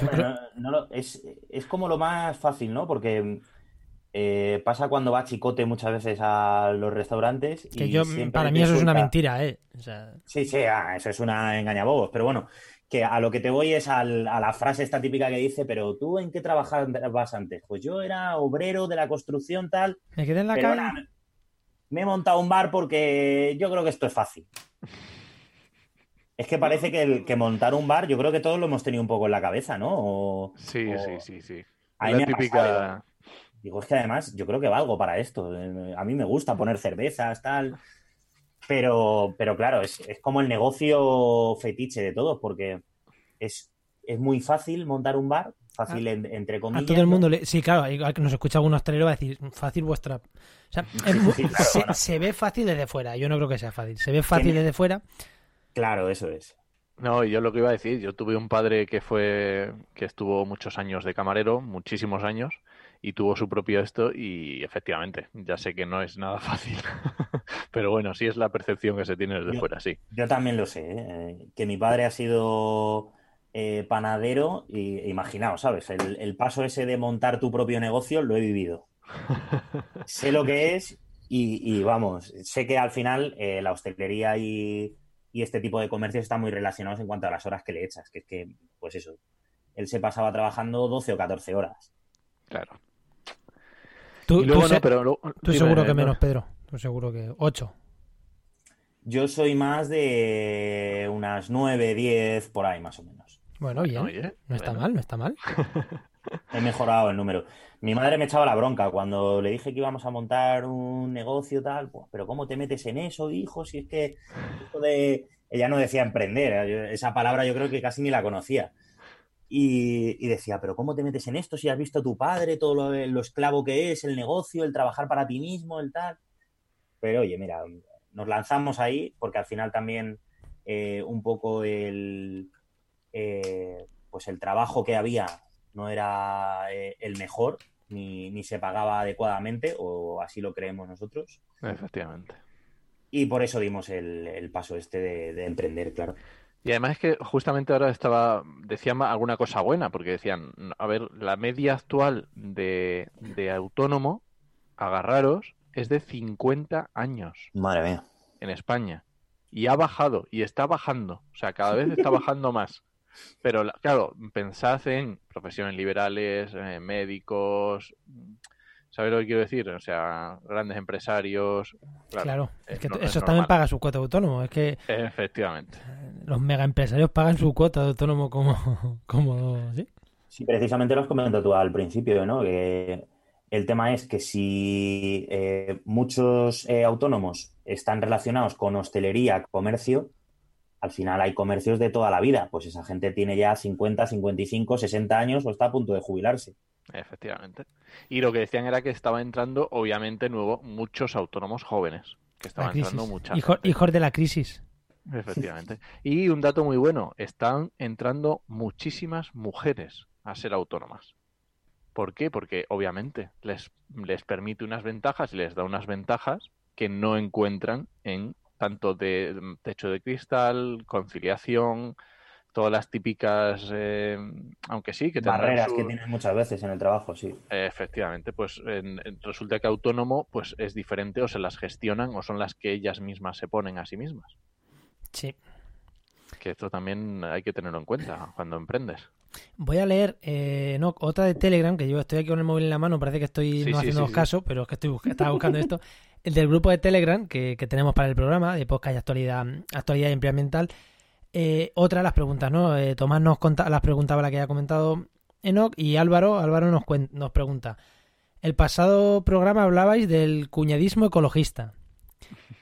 Hombre, no- no lo- es, es como lo más fácil, ¿no? Porque eh, pasa cuando va Chicote muchas veces a los restaurantes. Que y yo, para mí eso es una mentira, ¿eh? O sea, Sí, sí, ah, eso es una engañabobos. Pero bueno, que a lo que te voy es al- a la frase esta típica que dice, pero tú en qué trabajabas antes? Pues yo era obrero de la construcción tal, me quedé en la calle. ahora me he montado un bar porque yo creo que esto es fácil. Es que parece que, el, que montar un bar, yo creo que todos lo hemos tenido un poco en la cabeza, ¿no? O- Sí, o- sí, sí, sí. A la típica... pasado. Digo, es que además yo creo que valgo para esto. Eh, A mí me gusta poner cervezas, tal. Pero, pero claro, es, es como el negocio fetiche de todos, porque es, es muy fácil montar un bar, fácil en- entre A comillas. todo el ¿no? mundo le... Sí, claro, igual que nos escucha algún hostelero va a decir, fácil vuestra... O sea, es mu- sí, claro, se, bueno. se ve fácil desde fuera. Yo no creo que sea fácil. Se ve fácil Tiene- desde fuera. Claro, eso es. No, yo lo que iba a decir, yo tuve un padre que fue, que estuvo muchos años de camarero, muchísimos años, y tuvo su propio esto, y efectivamente, ya sé que no es nada (laughs) fácil. Pero bueno, sí es la percepción que se tiene desde Yo- fuera, sí. Yo también lo sé, ¿eh? que mi padre ha sido eh, panadero y imaginaos, ¿sabes? El, el paso ese de montar tu propio negocio lo he vivido. (laughs) sé lo que es y, y vamos, sé que al final eh, la hostelería y, y este tipo de comercios están muy relacionados en cuanto a las horas que le echas, que es que, pues eso, él se pasaba trabajando 12 o 14 horas. Claro. Tú, Y luego tú no, se- pero seguro que no- menos, Pedro. Tú seguro que... Ocho. Yo soy más de unas 9, 10 por ahí más o menos. Bueno, bien. Oye, no está bueno. mal, no está mal. He mejorado el número. Mi madre me echaba la bronca cuando le dije que íbamos a montar un negocio tal. "Buah, Pero ¿cómo te metes en eso, hijo? Si es que esto de... Ella no decía emprender, ¿eh? Esa palabra yo creo que casi ni la conocía. Y, y decía, pero ¿cómo te metes en esto si has visto a tu padre, todo lo, lo esclavo que es, el negocio, el trabajar para ti mismo, el tal? Pero oye, mira, nos lanzamos ahí porque al final también eh, un poco el, eh, pues el trabajo que había no era eh, el mejor ni, ni se pagaba adecuadamente o así lo creemos nosotros Efectivamente. y por eso dimos el, el paso este de, de emprender, claro. Y además es que justamente ahora estaba, decían alguna cosa buena, porque decían, a ver, la media actual de, de autónomo, agarraros, es de 50 años. Madre mía. En España. Y ha bajado, y está bajando. O sea, cada vez está (laughs) bajando más. Pero, claro, pensad en profesiones liberales, eh, médicos, ¿sabes lo que quiero decir? O sea, grandes empresarios. Claro, es que eso también paga su cuota de autónomo. Es que. Efectivamente. Los mega empresarios pagan su cuota de autónomo como. (laughs) como ¿sí? sí, precisamente lo has comentado tú al principio, ¿no? Que el tema es que si eh, muchos eh, autónomos están relacionados con hostelería, comercio, al final hay comercios de toda la vida. Pues esa gente tiene ya 50, 55, 60 años o está a punto de jubilarse. Efectivamente. Y lo que decían era que estaba entrando, obviamente, nuevo, muchos autónomos jóvenes. Que estaban entrando muchas. hijos de la crisis. Efectivamente. Y un dato muy bueno, están entrando muchísimas mujeres a ser autónomas. ¿Por qué? Porque obviamente les, les permite unas ventajas, les da unas ventajas que no encuentran en tanto de mm, techo de cristal, conciliación, todas las típicas, eh, aunque sí, que barreras que tienen muchas veces en el trabajo, sí. efectivamente, pues resulta que autónomo, pues es diferente o se las gestionan o son las que ellas mismas se ponen a sí mismas. Sí. Que esto también hay que tenerlo en cuenta cuando emprendes. Voy a leer eh, no, otra de Telegram, que yo estoy aquí con el móvil en la mano, parece que estoy no haciendo caso, pero es que estoy estaba buscando esto. El del grupo de Telegram que, que, tenemos para el programa de podcast y actualidad, actualidad y empleo ambiental. Eh, otra de las preguntas, ¿no? Eh, Tomás nos las preguntaba la que ha comentado Enoch y Álvaro, Álvaro nos, nos pregunta. El pasado programa hablabais del cuñadismo ecologista.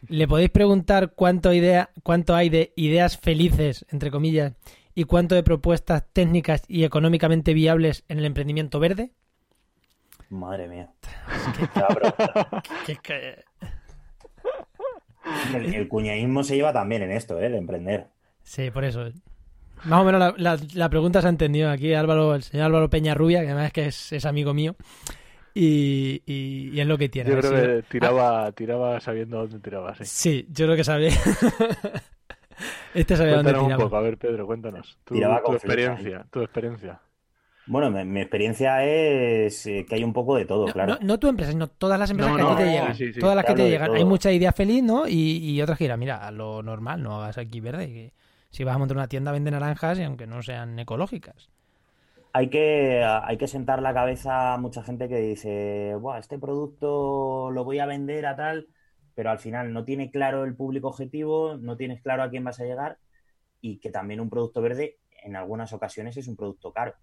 ¿Le podéis preguntar cuánto, idea, cuánto hay de ideas felices, entre comillas, y cuánto de propuestas técnicas y económicamente viables en el emprendimiento verde? Madre mía. (laughs) el, el, cuñadismo se lleva también en esto, ¿eh? De emprender. Sí, por eso. Más o menos la, pregunta se ha entendido aquí. Álvaro, el señor Álvaro Peña Rubia, que además es que es, amigo mío. Y, y, es lo que tiene. Yo creo que tiraba, tiraba sabiendo dónde tiraba. Sí, sí yo creo que sabía. (laughs) este sabía dónde tiraba. un poco, a ver, Pedro, cuéntanos. Tu, tu experiencia, tu experiencia. Bueno, mi, experiencia es eh, que hay un poco de todo, claro. No, tu empresa, sino todas las empresas que a ti te llegan. Todas las que te llegan. Hay mucha idea feliz, ¿no? Y, y otras que dirán, mira, lo normal, no hagas aquí verde. Que si vas a montar una tienda, vende naranjas y aunque no sean ecológicas. Hay que, hay que sentar la cabeza a mucha gente que dice, Buah, este producto lo voy a vender a tal, pero al final no tiene claro el público objetivo, no tienes claro a quién vas a llegar y que también un producto verde en algunas ocasiones es un producto caro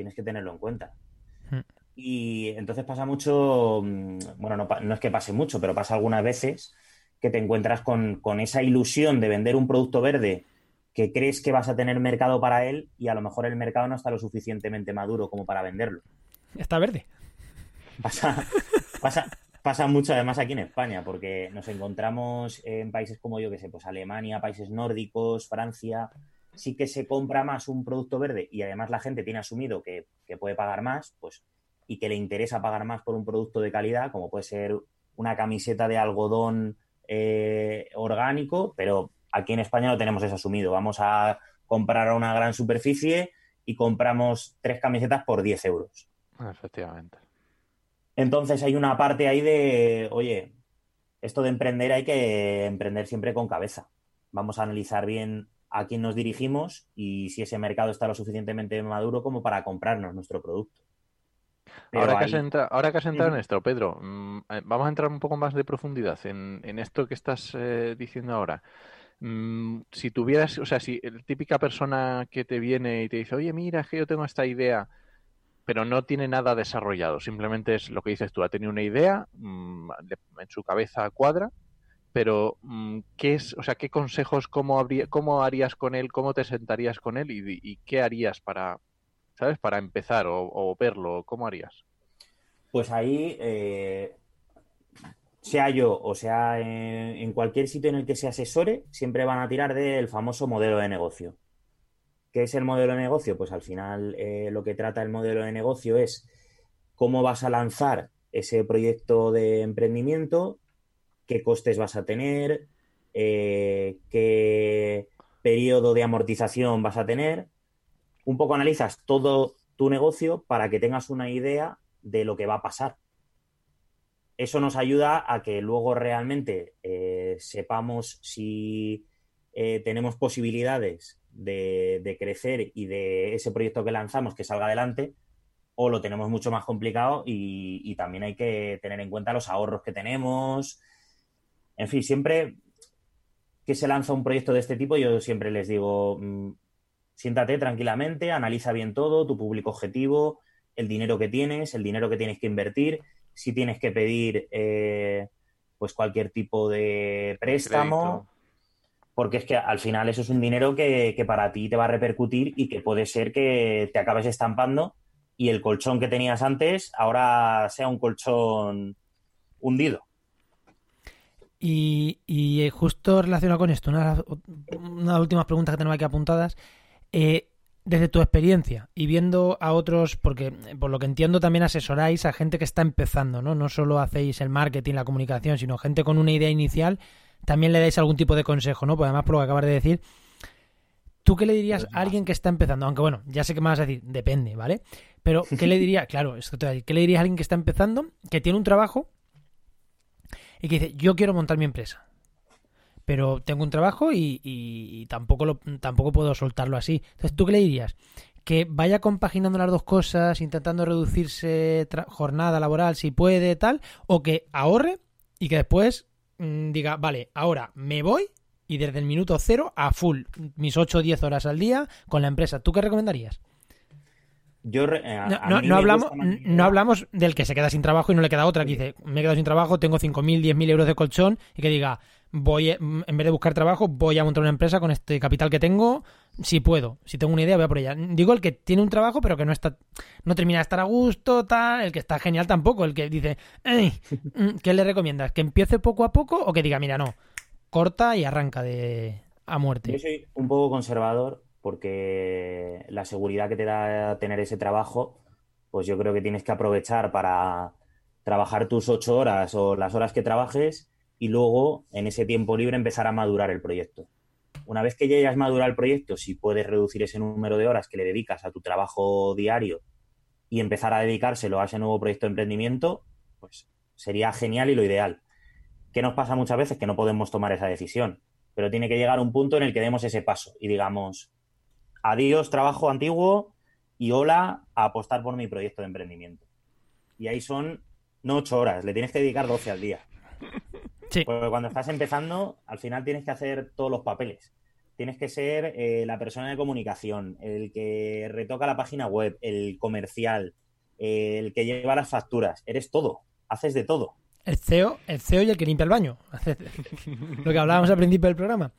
tienes que tenerlo en cuenta. Hmm. Y entonces pasa mucho, mm, bueno, no, es que pase mucho, pero pasa algunas veces que te encuentras con, esa ilusión de vender un producto verde que crees que vas a tener mercado para él y a lo mejor el mercado no está lo suficientemente maduro como para venderlo. Está verde. Pasa, pasa, pasa mucho además aquí en España, porque nos encontramos en países como yo que sé, pues Alemania, países nórdicos, Francia, sí que se compra más un producto verde y además la gente tiene asumido que, puede pagar más, pues, y que le interesa pagar más por un producto de calidad, como puede ser una camiseta de algodón eh, orgánico, pero aquí en España no tenemos eso asumido. Vamos a comprar a una gran superficie y compramos tres camisetas por 10 euros. Efectivamente. Entonces hay una parte ahí de, oye, esto de emprender hay que emprender siempre con cabeza. Vamos a analizar bien a quién nos dirigimos y si ese mercado está lo suficientemente maduro como para comprarnos nuestro producto. Ahora, que has entrado, en esto, Pedro, mm, eh, vamos a entrar un poco más de profundidad en, esto que estás eh, diciendo ahora. Mm, si tuvieras, o sea, si la típica persona que te viene y te dice, oye, mira, es que yo tengo esta idea, pero no tiene nada desarrollado, simplemente es lo que dices tú, ha tenido una idea, mm, en su cabeza cuadra, pero ¿qué es, o sea, qué consejos, cómo, habría, cómo harías con él, cómo te sentarías con él y, qué harías para, ¿sabes? Para empezar o, verlo, ¿cómo harías? Pues ahí, eh, sea yo o sea en, cualquier sitio en el que se asesore, siempre van a tirar del famoso modelo de negocio. ¿Qué es el modelo de negocio? Pues al final eh, lo que trata el modelo de negocio es cómo vas a lanzar ese proyecto de emprendimiento, qué costes vas a tener, eh, qué periodo de amortización vas a tener. Un poco analizas todo tu negocio para que tengas una idea de lo que va a pasar. eso nos ayuda a que luego realmente eh, sepamos si eh, tenemos posibilidades de, crecer y de ese proyecto que lanzamos que salga adelante, o lo tenemos mucho más complicado y, y también hay que tener en cuenta los ahorros que tenemos. En fin, siempre que se lanza un proyecto de este tipo, yo siempre les digo, mmm, siéntate tranquilamente, analiza bien todo, tu público objetivo, el dinero que tienes, el dinero que tienes que invertir, si tienes que pedir eh, pues cualquier tipo de préstamo, Crédito. porque es que al final eso es un dinero que, que, para ti te va a repercutir y que puede ser que te acabes estampando y el colchón que tenías antes ahora sea un colchón hundido. Y, y justo relacionado con esto, una, una de las últimas preguntas que tenemos aquí apuntadas, eh, desde tu experiencia y viendo a otros, porque por lo que entiendo también asesoráis a gente que está empezando, ¿no? No solo hacéis el marketing, la comunicación, sino gente con una idea inicial, también le dais algún tipo de consejo, ¿no? Pues además por lo que acabas de decir, ¿tú qué le dirías a alguien que está empezando? Aunque bueno, ya sé que me vas a decir, depende, ¿vale? Pero ¿qué le diría? (laughs) Claro, es que te decir, ¿qué le dirías a alguien que está empezando, que tiene un trabajo y que dice, yo quiero montar mi empresa? Pero tengo un trabajo y, y, y, tampoco, lo, tampoco puedo soltarlo así. Entonces, ¿tú qué le dirías? Que vaya compaginando las dos cosas, intentando reducirse jornada laboral si puede, tal, o que ahorre y que después mmm, diga, vale, ahora me voy y desde el minuto cero a full, mis 8 o 10 horas al día con la empresa. ¿Tú qué recomendarías? Yo, eh, a, no, a no, hablamos, no hablamos del que se queda sin trabajo y no le queda otra, que dice, me he quedado sin trabajo, tengo 5.000, 10.000 euros de colchón y que diga, voy, en vez de buscar trabajo, voy a montar una empresa con este capital que tengo, si puedo, si tengo una idea, voy a por ella. Digo el que tiene un trabajo pero que no está, no termina de estar a gusto, tal, el que está genial tampoco, el que dice, "Ey, mm, ¿qué le recomiendas? ¿Que empiece poco a poco o que diga, mira, no, corta y arranca de a muerte? Yo soy un poco conservador porque la seguridad que te da tener ese trabajo, pues yo creo que tienes que aprovechar para trabajar tus ocho horas o las horas que trabajes y luego en ese tiempo libre empezar a madurar el proyecto. Una vez que ya hayas madurado el proyecto, si puedes reducir ese número de horas que le dedicas a tu trabajo diario y empezar a dedicárselo a ese nuevo proyecto de emprendimiento, pues sería genial y lo ideal. ¿Qué nos pasa muchas veces? Que no podemos tomar esa decisión, pero tiene que llegar un punto en el que demos ese paso y digamos, adiós trabajo antiguo y hola a apostar por mi proyecto de emprendimiento. Y ahí son no ocho horas, le tienes que dedicar 12 al día. Sí. Porque cuando estás empezando, al final tienes que hacer todos los papeles. Tienes que ser eh, la persona de comunicación, el que retoca la página web, el comercial, eh, el que lleva las facturas. Eres todo, haces de todo. El CEO, el CEO y el que limpia el baño. (laughs) Lo que hablábamos al principio del programa.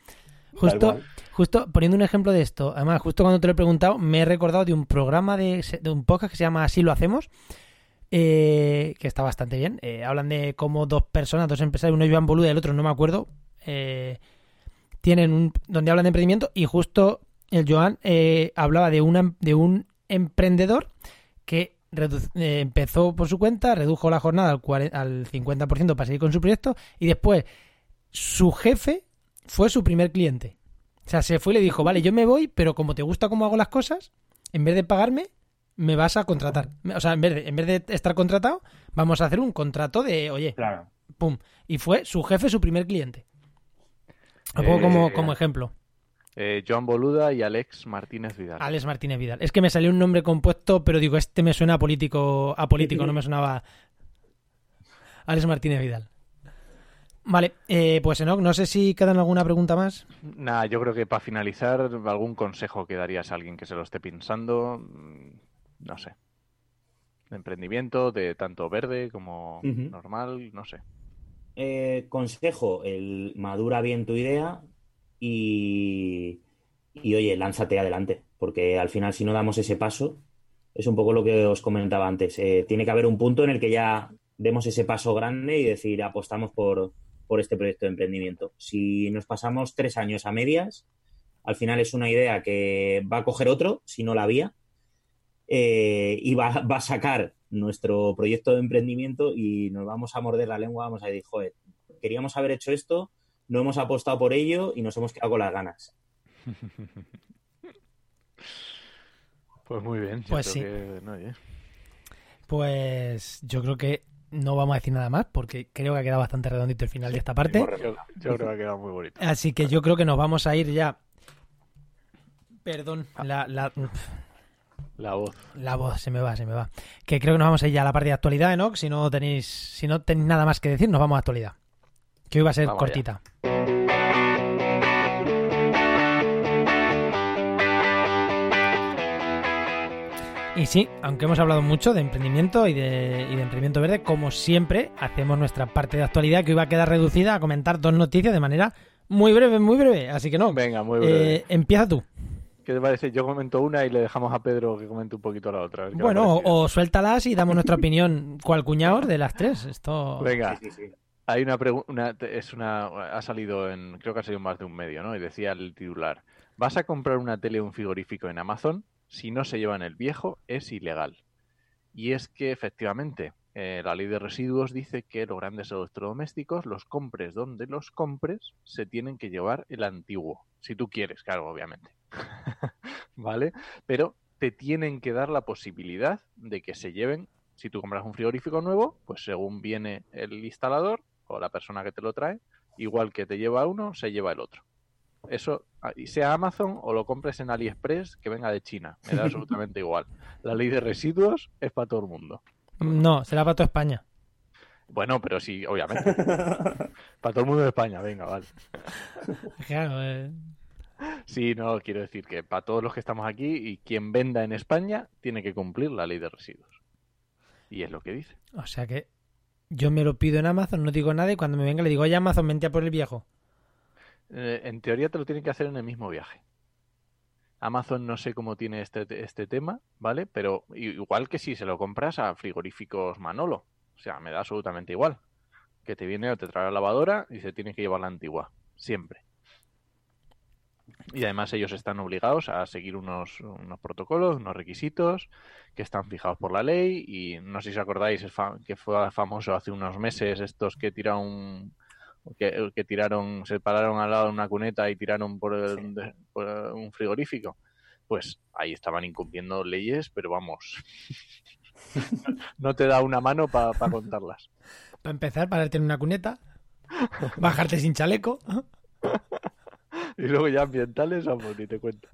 Justo, justo poniendo un ejemplo de esto, además, justo cuando te lo he preguntado, me he recordado de un programa de, de un podcast que se llama Así lo hacemos, eh, que está bastante bien. Eh, hablan de cómo dos personas, dos empresarios, uno Iván Boluda y el otro no me acuerdo, eh, tienen un. donde hablan de emprendimiento y justo el Joan eh, hablaba de, una, de un emprendedor que eh, empezó por su cuenta, redujo la jornada al, cuare- al 50% para seguir con su proyecto y después su jefe fue su primer cliente. O sea, se fue y le dijo, vale, yo me voy, pero como te gusta cómo hago las cosas, en vez de pagarme, me vas a contratar. O sea, en vez de, en vez de estar contratado, vamos a hacer un contrato de, oye, Claro. pum. Y fue su jefe su primer cliente. Lo Eh, pongo como, como ejemplo. Eh, Joan Boluda y Alex Martínez Vidal. Alex Martínez Vidal. Es que me salió un nombre compuesto, pero digo, este me suena a político, a político, no me sonaba. Alex Martínez Vidal. Vale, eh, pues Enoch, no sé si quedan alguna pregunta más. Nada, yo creo que para finalizar, algún consejo que darías a alguien que se lo esté pensando, no sé. De emprendimiento, de tanto verde como normal, no sé. Eh, consejo, el madura bien tu idea y, y oye, lánzate adelante, porque al final si no damos ese paso, es un poco lo que os comentaba antes, eh, tiene que haber un punto en el que ya demos ese paso grande y decir, apostamos por, por este proyecto de emprendimiento. Si nos pasamos tres años a medias, al final es una idea que va a coger otro, si no la había, eh, y va, va a sacar nuestro proyecto de emprendimiento y nos vamos a morder la lengua, vamos a decir, joder, queríamos haber hecho esto, no hemos apostado por ello y nos hemos quedado con las ganas. (laughs) Pues muy bien. Pues sí. que, no, oye. Pues yo creo que no vamos a decir nada más porque creo que ha quedado bastante redondito el final de esta parte. Yo, yo creo que ha quedado muy bonito. Así que yo creo que nos vamos a ir ya. Perdón, la, la, La voz. la voz se me va, se me va. Que creo que nos vamos a ir ya a la parte de actualidad, Enoch. Si no tenéis, si no tenéis nada más que decir, nos vamos a actualidad. Que hoy va a ser Vamos allá. cortita. Y sí, aunque hemos hablado mucho de emprendimiento y de, y de emprendimiento verde, como siempre, hacemos nuestra parte de actualidad que hoy va a quedar reducida a comentar dos noticias de manera muy breve, muy breve. Así que no, Venga, muy breve. eh, empieza tú. ¿Qué te parece? Yo comento una y le dejamos a Pedro que comente un poquito la otra. a ver qué le ha Bueno, o, suéltalas y damos nuestra opinión cual cuñados de las tres. Esto. Venga, Sí, sí, sí. hay una pregunta, es una, ha salido en, creo que ha salido más de un medio, ¿no? Y decía el titular, ¿vas a comprar una tele o un frigorífico en Amazon? Si no se llevan el viejo, es ilegal. Y es que efectivamente, eh, la ley de residuos dice que los grandes electrodomésticos, los compres donde los compres, se tienen que llevar el antiguo. Si tú quieres, claro, obviamente. (laughs) ¿Vale? Pero te tienen que dar la posibilidad de que se lleven, si tú compras un frigorífico nuevo, pues según viene el instalador o la persona que te lo trae, igual que te lleva uno, se lleva el otro. Eso, ah, sea Amazon o lo compres en AliExpress, que venga de China, me da (laughs) absolutamente igual. La ley de residuos es para todo el mundo. No, será para toda España. Bueno, pero sí, obviamente. (laughs) para todo el mundo de España, venga, vale. (laughs) Claro, eh, Sí, no, quiero decir que para todos los que estamos aquí y quien venda en España tiene que cumplir la ley de residuos. Y es lo que dice. o sea que yo me lo pido en Amazon, no digo nada y cuando me venga le digo, oye Amazon, vente a por el viejo. Eh, en teoría te lo tienen que hacer en el mismo viaje. Amazon no sé cómo tiene este, este tema, ¿vale? Pero igual que si se lo compras a frigoríficos Manolo. O sea, me da absolutamente igual. Que te viene o te trae la lavadora y se tiene que llevar la antigua. Siempre. Y además ellos están obligados a seguir unos, unos protocolos, unos requisitos que están fijados por la ley. Y no sé si os acordáis que fue famoso hace unos meses estos que tiraron que, que tiraron, se pararon al lado de una cuneta y tiraron por, el- Sí. de- por un frigorífico. Pues ahí estaban incumpliendo leyes, pero vamos, (laughs) no te da una mano para contarlas. Para empezar, pararte en una cuneta, bajarte sin chaleco. Y luego ya ambientales, vamos, ni te cuento.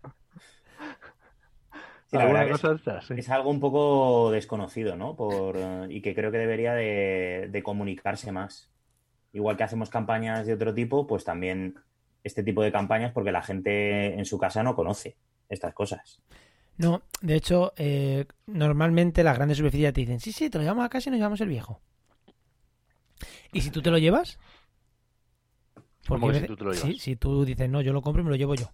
Sí, la ¿Alguna verdad que es-? Sí. Algo un poco desconocido, ¿no? Por, y que creo que debería de, de comunicarse más. Igual que hacemos campañas de otro tipo, pues también este tipo de campañas porque la gente en su casa no conoce estas cosas. No, de hecho, eh, normalmente las grandes superficies te dicen, sí, sí, te lo llevamos a casa y nos llevamos el viejo. ¿Y si tú te lo llevas? ¿Cómo que si tú te lo llevas? si tú dices, no, yo lo compro y me lo llevo yo.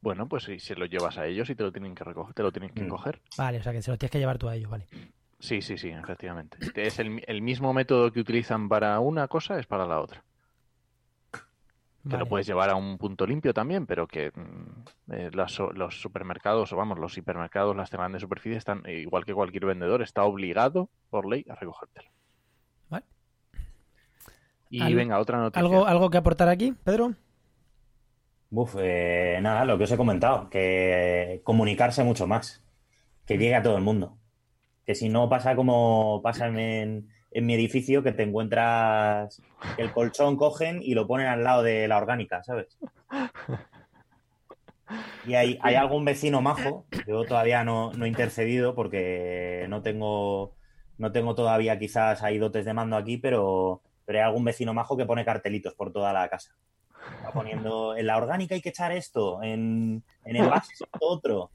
Bueno, pues si se lo llevas a ellos y te lo tienen que recoger, te lo tienen que Mm. coger. Vale, o sea que se lo tienes que llevar tú a ellos, vale. Sí, sí, sí, efectivamente. Que Es el, mi- el mismo método que utilizan para una cosa es para la otra. Que Vale. lo puedes llevar a un punto limpio también, pero que mm, eh, las- los supermercados, o vamos, los hipermercados, las grandes superficies están, eh, igual que cualquier vendedor, está obligado por ley a recogértelo. Vale. Y venga, otra noticia. ¿Algo, ¿Algo que aportar aquí, Pedro? Uf, eh, nada, lo que os he comentado, que comunicarse mucho más, que llegue a todo el mundo. Que si no pasa como pasa en, en mi edificio, que te encuentras el colchón, cogen y lo ponen al lado de la orgánica, ¿sabes? Y hay, hay algún vecino majo, yo todavía no, no he intercedido porque no tengo, no tengo todavía quizás ahí dotes de mando aquí, pero, pero hay algún vecino majo que pone cartelitos por toda la casa. Va poniendo en la orgánica hay que echar esto, en, en el base esto otro.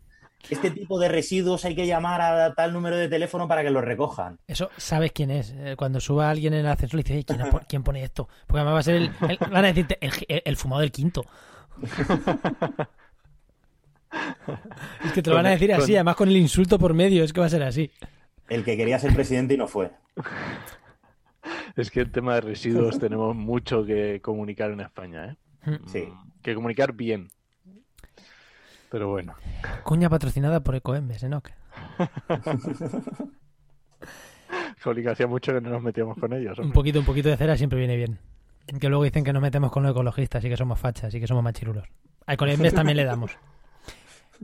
Este tipo de residuos hay que llamar a tal número de teléfono para que los recojan. Eso sabes quién es. Eh, Cuando suba alguien en el ascensor y dice, "Ey, ¿quién, quién pone esto? Porque además va a ser el, el- van a decirte, el, el, el fumado del quinto. Es que te lo van a decir así, además con el insulto por medio, es que va a ser así. El que quería ser presidente y no fue. Es que el tema de residuos tenemos mucho que comunicar en España, ¿eh? Sí. Mm, Que comunicar bien. Pero bueno. Cuña patrocinada por Ecoembes, Enoch. (laughs) Jolín, hacía mucho que no nos metíamos con ellos. Un hombre. poquito, un poquito de cera siempre viene bien. Que luego dicen que nos metemos con los ecologistas y que somos fachas y que somos machirulos. A Ecoembes (laughs) también le damos.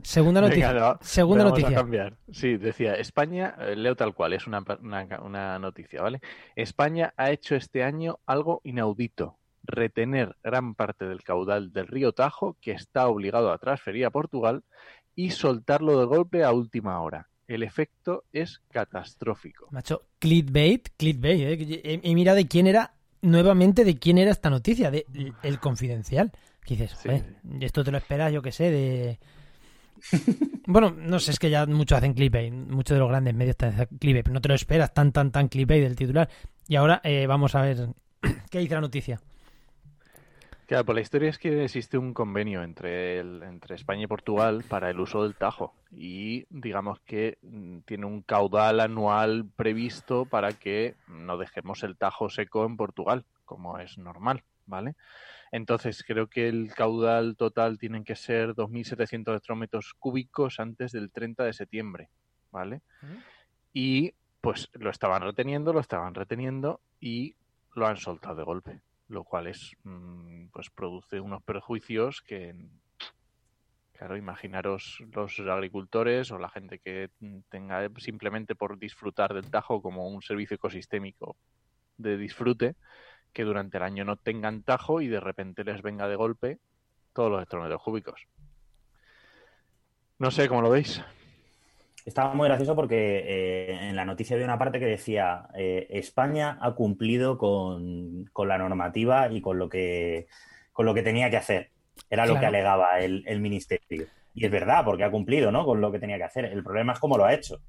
Segunda noticia. Venga, no, Segunda vamos a noticia. cambiar. Sí, decía, España, eh, leo tal cual, es una, una- una noticia, ¿vale? España ha hecho este año algo inaudito, retener gran parte del caudal del río Tajo, que está obligado a transferir a Portugal, y soltarlo de golpe a última hora. El efecto es catastrófico. Macho, clickbait, clickbait, ¿eh? He mirado de quién era, nuevamente de quién era esta noticia, de El Confidencial. Que dices, Sí, esto te lo esperas, yo que sé, de... (laughs) Bueno, no sé, es que ya muchos hacen clickbait, muchos de los grandes medios te hacen clickbait, pero no te lo esperas tan, tan, tan clickbait del titular. Y ahora eh, vamos a ver (clears throat) qué dice la noticia. Claro, pues la historia es que existe un convenio entre, el- entre España y Portugal para el uso del Tajo y digamos que mm, tiene un caudal anual previsto para que no dejemos el Tajo seco en Portugal, como es normal, ¿vale? Entonces creo que el caudal total tienen que ser 2.700 hectómetros cúbicos antes del 30 de septiembre, ¿vale? Y pues lo estaban reteniendo, lo estaban reteniendo y lo han soltado de golpe lo cual es mm, pues produce unos perjuicios que claro imaginaros los agricultores o la gente que tenga simplemente por disfrutar del Tajo como un servicio ecosistémico de disfrute que durante el año no tengan Tajo y de repente les venga de golpe todos los hectómetros cúbicos no sé cómo lo veis Estaba muy gracioso porque eh, en la noticia había una parte que decía eh, España ha cumplido con, con la normativa y con lo que con lo que tenía que hacer. Era lo que alegaba el, el ministerio. Y es verdad, porque ha cumplido, ¿no? Con lo que tenía que hacer. El problema es cómo lo ha hecho.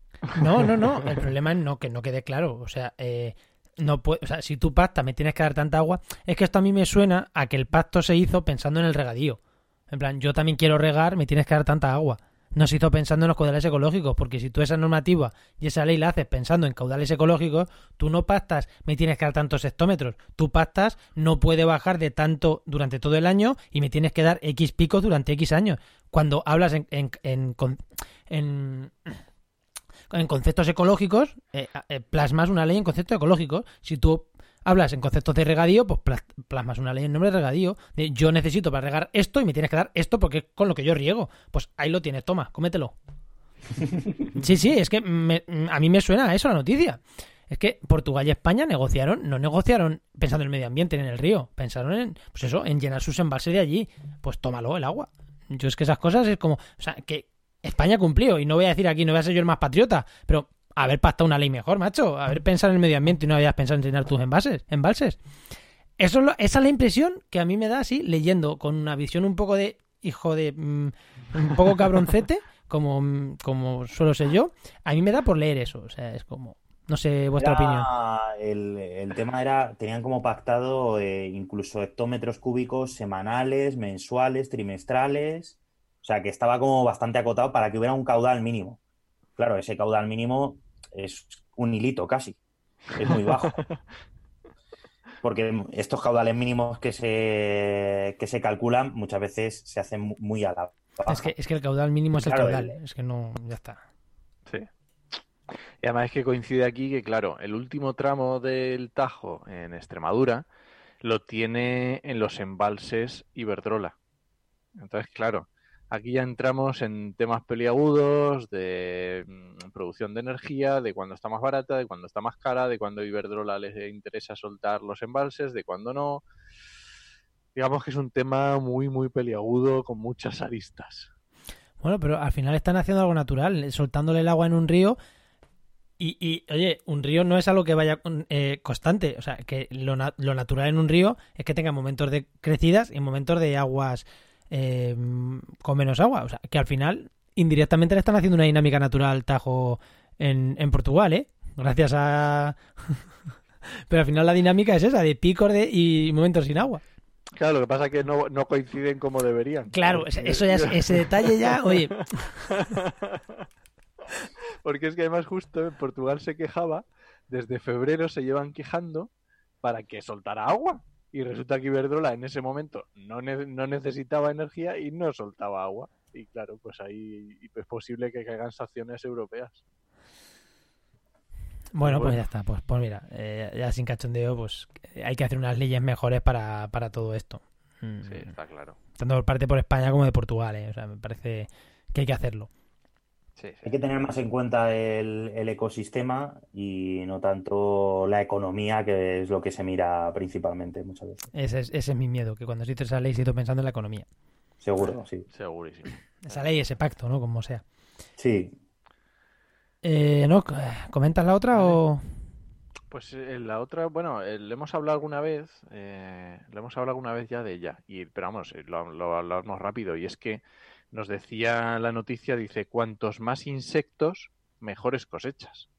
No, no, no. (laughs) El problema es no que no quede claro. O sea, eh, no puede, o sea, si tú pactas me tienes que dar tanta agua, es que esto a mí me suena a que el pacto se hizo pensando en el regadío. En plan, yo también quiero regar, me tienes que dar tanta agua. No se hizo pensando en los caudales ecológicos, porque si tú esa normativa y esa ley la haces pensando en caudales ecológicos, tú no pactas, me tienes que dar tantos hectómetros. Tú pactas, no puede bajar de tanto durante todo el año y me tienes que dar X picos durante X años. Cuando hablas en, en, en, en- en conceptos ecológicos, eh, eh, plasmas una ley en conceptos ecológicos. Si tú hablas en conceptos de regadío, pues plas- plasmas una ley en nombre de regadío. De yo necesito para regar esto y me tienes que dar esto porque es con lo que yo riego. Pues ahí lo tienes, toma, cómetelo. (laughs) Sí, sí, es que me- a mí me suena a eso la noticia. Es que Portugal y España negociaron, no negociaron pensando en el medio ambiente, en el río, pensaron en, pues eso, en llenar sus embalses de allí. Pues tómalo, el agua. Yo es que esas cosas es como, o sea, que España cumplió, y no voy a decir aquí, no voy a ser yo el más patriota, pero haber pactado una ley mejor, macho, haber pensado en el medio ambiente y no habías pensado en llenar tus envases, embalses. Eso es lo- esa es la impresión que a mí me da así, leyendo con una visión un poco de hijo de mm, un poco cabroncete, (laughs) como, mm, como suelo ser yo. A mí me da por leer eso, o sea, es como, no sé vuestra Era- opinión. El, el tema era, tenían como pactado eh, incluso hectómetros cúbicos semanales, mensuales, trimestrales. O sea, que estaba como bastante acotado para que hubiera un caudal mínimo. Claro, ese caudal mínimo es un hilito casi. Es muy bajo. (laughs) Porque estos caudales mínimos que se, que se calculan muchas veces se hacen mu- muy a la baja. Es que, es que el caudal mínimo es el caudal, el- es que no, ya está. Sí. Y además es que coincide aquí que, claro, el último tramo del Tajo en Extremadura lo tiene en los embalses Iberdrola. Entonces, claro, aquí ya entramos en temas peliagudos de mm, producción de energía, de cuándo está más barata, de cuándo está más cara, de cuándo Iberdrola les interesa soltar los embalses, de cuándo no. Digamos que es un tema muy, muy peliagudo con muchas aristas. Bueno, pero al final están haciendo algo natural, soltándole el agua en un río. Y, y, oye, un río no es algo que vaya eh, constante. O sea, que lo, lo natural en un río es que tenga momentos de crecidas y momentos de aguas eh, con menos agua. O sea, que al final, indirectamente le están haciendo una dinámica natural al Tajo en, en Portugal, ¿eh? Gracias a. (laughs) pero al final la dinámica es esa, de picos de, y momentos sin agua. Claro, lo que pasa es que no, no coinciden como deberían. Claro, ese- eso ya es, ese detalle ya, (laughs) oye, (laughs) Porque es que además justo en Portugal se quejaba, desde febrero se llevan quejando para que soltara agua. Y resulta que Iberdrola en ese momento no, ne- no necesitaba energía y no soltaba agua. Y claro, pues ahí es posible que caigan sanciones europeas. Bueno, pues Bueno. ya está. Pues, pues mira, eh, ya sin cachondeo, pues hay que hacer unas leyes mejores para, para todo esto. Mm, Sí, está claro. Tanto por parte por España como de Portugal, eh. O sea, me parece que hay que hacerlo. Sí, sí. Hay que tener más en cuenta el, el ecosistema y no tanto la economía, que es lo que se mira principalmente muchas veces. Ese es, ese es mi miedo, que cuando existe esa ley sigo pensando en la economía. Seguro, sí. Segurísimo. Esa ley, ese pacto, ¿no? Como sea. Sí, Eh, ¿no? ¿Comentas la otra o...? Pues eh, la otra, bueno, eh, le hemos hablado alguna vez, eh, le hemos hablado alguna vez ya de ella, y, pero vamos, lo, lo hablamos rápido, y es que nos decía la noticia, dice, cuantos más insectos, mejores cosechas.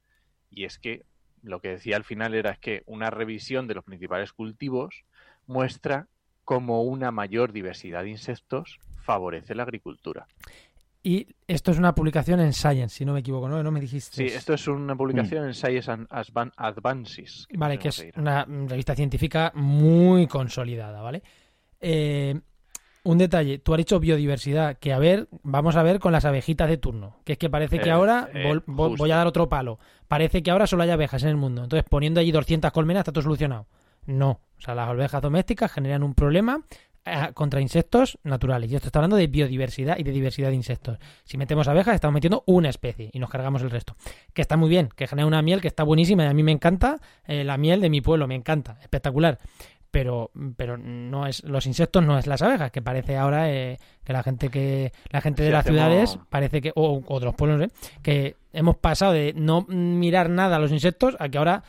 Y es que lo que decía al final era que una revisión de los principales cultivos muestra cómo una mayor diversidad de insectos favorece la agricultura. Y esto es una publicación en Science, si no me equivoco, ¿no? No me dijiste. Sí, esto es una publicación en Science Advances. Vale, que es una revista científica muy consolidada, ¿vale? Eh, un detalle, tú has dicho biodiversidad, que a ver, vamos a ver con las abejitas de turno, que es que parece que Eh, ahora, eh, vol- voy a dar otro palo, parece que ahora solo hay abejas en el mundo, entonces poniendo allí 200 colmenas está todo solucionado. No, o sea, las abejas domésticas generan un problema eh, contra insectos naturales, y esto está hablando de biodiversidad y de diversidad de insectos. Si metemos abejas, estamos metiendo una especie y nos cargamos el resto. Que está muy bien, que genera una miel que está buenísima y a mí me encanta eh, la miel de mi pueblo, me encanta, espectacular. Pero, pero no es los insectos no es las abejas, que parece ahora eh, que la gente que la gente de Si las hacemos- ciudades parece que o, o de los pueblos, ¿eh? que hemos pasado de no mirar nada a los insectos a que ahora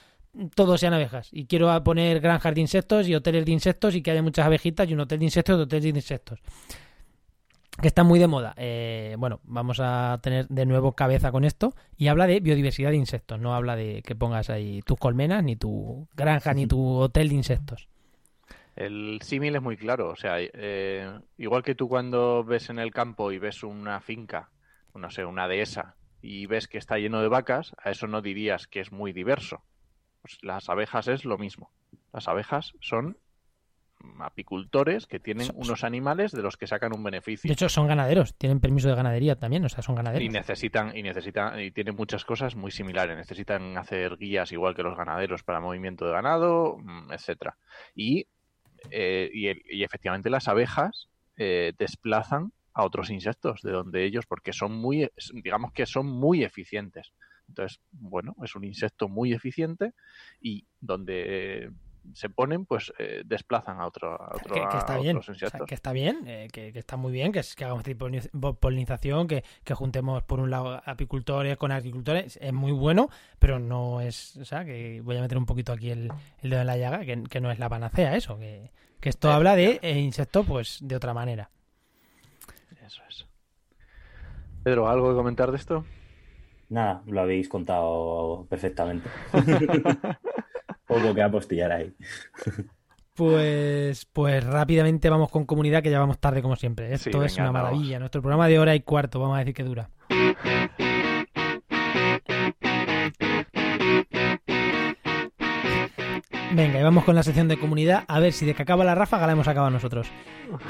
todos sean abejas. Y quiero poner granjas de insectos y hoteles de insectos y que haya muchas abejitas y un hotel de insectos y hoteles de insectos. Que está muy de moda. Eh, bueno, vamos a tener de nuevo cabeza con esto. Y habla de biodiversidad de insectos. No habla de que pongas ahí tus colmenas, ni tu granja, ni tu (laughs) hotel de insectos. El símil es muy claro, o sea, eh, igual que tú cuando ves en el campo y ves una finca, no sé, una dehesa, y ves que está lleno de vacas, a eso no dirías que es muy diverso. Pues las abejas es lo mismo. Las abejas son apicultores que tienen unos animales de los que sacan un beneficio. De hecho, son ganaderos. Tienen permiso de ganadería también. O sea, son Y ganaderos. necesitan, y necesitan, y tienen muchas cosas muy similares. Necesitan hacer guías igual que los ganaderos para movimiento de ganado, mm, etcétera. Y, eh, y, efectivamente las abejas eh, desplazan a otros insectos de donde ellos, porque son muy, digamos que son muy eficientes. Entonces, bueno, es un insecto muy eficiente y donde se ponen, pues eh, desplazan a, otro, a, otro- que, que a está bien, otros o sea, insectos. que está bien, eh, que, que está muy bien, que, es- que hagamos tipo de poliniz- polinización, que, que juntemos por un lado apicultores con agricultores, es muy bueno, pero no es, o sea, que voy a meter un poquito aquí el, el dedo en la llaga, que, que no es la panacea eso, que, que esto habla de eh, insectos pues de otra manera. Eso es. Pedro, ¿algo que comentar de esto? nada, lo habéis contado perfectamente. (laughs) Poco que apostillar ahí. Pues, pues rápidamente vamos con comunidad, que ya vamos tarde como siempre. Esto Sí, es una vamos. maravilla. Nuestro programa de hora y cuarto, vamos a decir que dura. Venga, y vamos con la sección de comunidad. A ver si de que acaba la ráfaga la hemos acabado nosotros.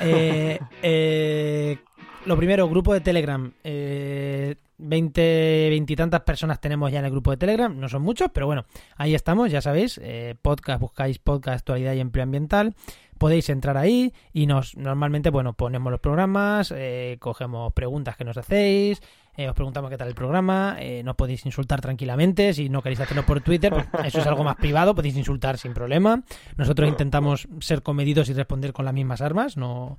Eh, (laughs) eh, lo primero, grupo de Telegram. Eh, 20, 20 y tantas personas tenemos ya en el grupo de Telegram. No son muchos, pero bueno, ahí estamos, ya sabéis. eh, podcast, buscáis podcast, actualidad y empleo ambiental. Podéis entrar ahí y nos normalmente, bueno, ponemos los programas, eh, cogemos preguntas que nos hacéis, eh, os preguntamos qué tal el programa, eh, nos podéis insultar tranquilamente, si no queréis hacerlo por Twitter, pues, (laughs) eso es algo más privado, podéis insultar sin problema. Nosotros intentamos ser comedidos y responder con las mismas armas, no,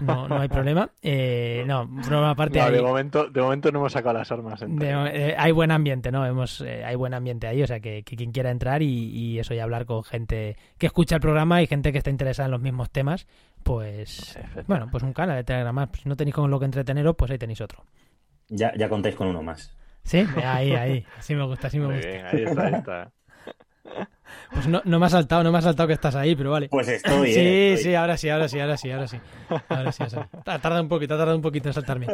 no, no hay problema. Eh, no, broma aparte. No, hay- de, momento, de momento no hemos sacado las armas. de- eh, hay buen ambiente, ¿no? Hemos, eh, hay buen ambiente ahí, o sea que, que quien quiera entrar y, y eso y hablar con gente que escucha el programa y gente que está interesada en los mismos temas, pues bueno, pues un canal de Telegram. Si no tenéis con lo que entreteneros, pues ahí tenéis otro. Ya, ya contáis con uno más. Sí, ahí, ahí. Así me gusta, así me Muy gusta. bien, ahí está, ahí está. (laughs) Pues no, no me ha saltado, no me ha saltado que estás ahí, pero vale. Pues estoy, Sí, eh, estoy. sí, ahora sí, ahora sí, ahora sí, ahora sí. Ahora sí, ahora sí. (laughs) Ha tardado un poquito, ha tardado un poquito en saltarme.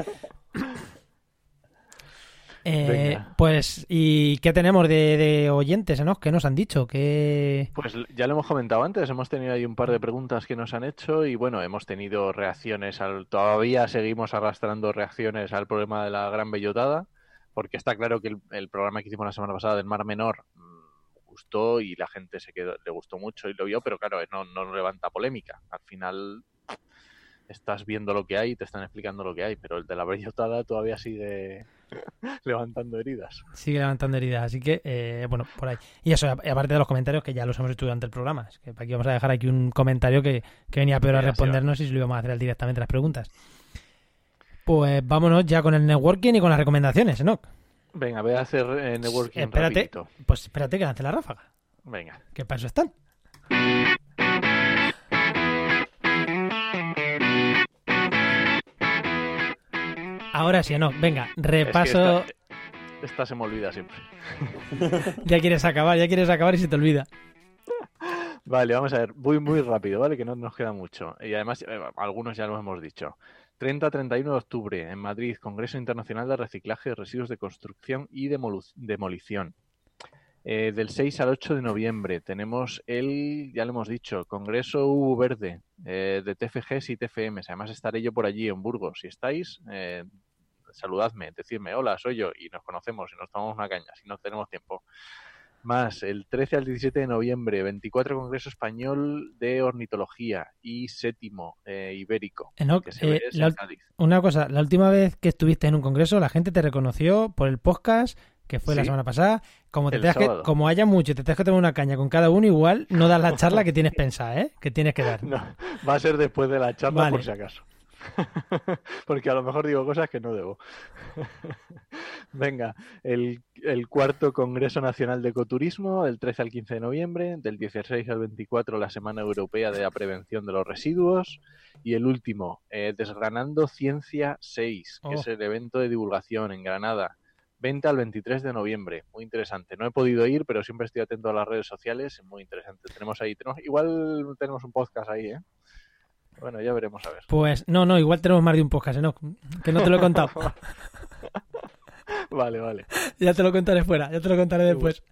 Eh, pues, ¿y qué tenemos de, de oyentes, no? ¿Qué nos han dicho? ¿Qué... Pues ya lo hemos comentado antes, hemos tenido ahí un par de preguntas que nos han hecho y bueno, hemos tenido reacciones al... Todavía seguimos arrastrando reacciones al problema de la gran bellotada, porque está claro que el, el programa que hicimos la semana pasada del Mar Menor mm, gustó y la gente se quedó, le gustó mucho y lo vio, pero claro, no, no levanta polémica. Al final estás viendo lo que hay y te están explicando lo que hay, pero el de la brillotada todavía sigue (laughs) levantando heridas. Sigue levantando heridas, así que, eh, bueno, por ahí. Y eso, aparte de los comentarios que ya los hemos hecho durante el programa, es que aquí vamos a dejar aquí un comentario que, que venía peor a respondernos y se lo íbamos a hacer directamente las preguntas. Pues vámonos ya con el networking y con las recomendaciones, ¿no? Venga, voy a hacer eh, networking Espérate. rapidito. Pues espérate que lance la ráfaga. Venga. ¿Qué para eso están? Ahora sí, no. Venga, Es que repaso. esta, esta se me olvida siempre. (laughs) Ya quieres acabar, ya quieres acabar y se te olvida. Vale, vamos a ver, muy muy rápido, ¿vale? Que no nos queda mucho. Y además, eh, algunos ya lo hemos dicho. 30-31 de octubre, en Madrid, Congreso Internacional de Reciclaje de Residuos de Construcción y Demolu- Demolición. Eh, del 6 al 8 de noviembre tenemos el, ya lo hemos dicho, Congreso U Verde eh, de TFGs y TFMs. Además estaré yo por allí en Burgos. Si estáis, eh, saludadme, decidme, hola, soy yo, y nos conocemos y nos tomamos una caña, si no tenemos tiempo. Más, el 13 al 17 de noviembre, 24 Congreso Español de Ornitología y séptimo eh, Ibérico, Enoch, que se eh, la, en Cádiz. una cosa, la última vez que estuviste en un congreso, la gente te reconoció por el podcast que fue la semana pasada. Como, te tengas que, como haya mucho y te tengas que tomar una caña con cada uno, igual no das la charla que tienes (laughs) pensada, ¿eh? Que tienes que dar. No, va a ser después de la charla Vale. por si acaso. (laughs) Porque a lo mejor digo cosas que no debo. (laughs) Venga, el, el cuarto Congreso Nacional de Ecoturismo, del 13 al 15 de noviembre, del 16 al 24 la Semana Europea de la Prevención de los Residuos y el último, eh, Desgranando Ciencia 6, que Oh. es el evento de divulgación en Granada. 20 al 23 de noviembre, muy interesante. No he podido ir, pero siempre estoy atento a las redes sociales, muy interesante. Tenemos ahí, tenemos, igual tenemos un podcast ahí, ¿eh? Bueno, ya veremos a ver. Pues no, no, igual tenemos más de un podcast, Enoch, que no te lo he contado. (laughs) Vale, vale. ya te lo contaré fuera, ya te lo contaré después.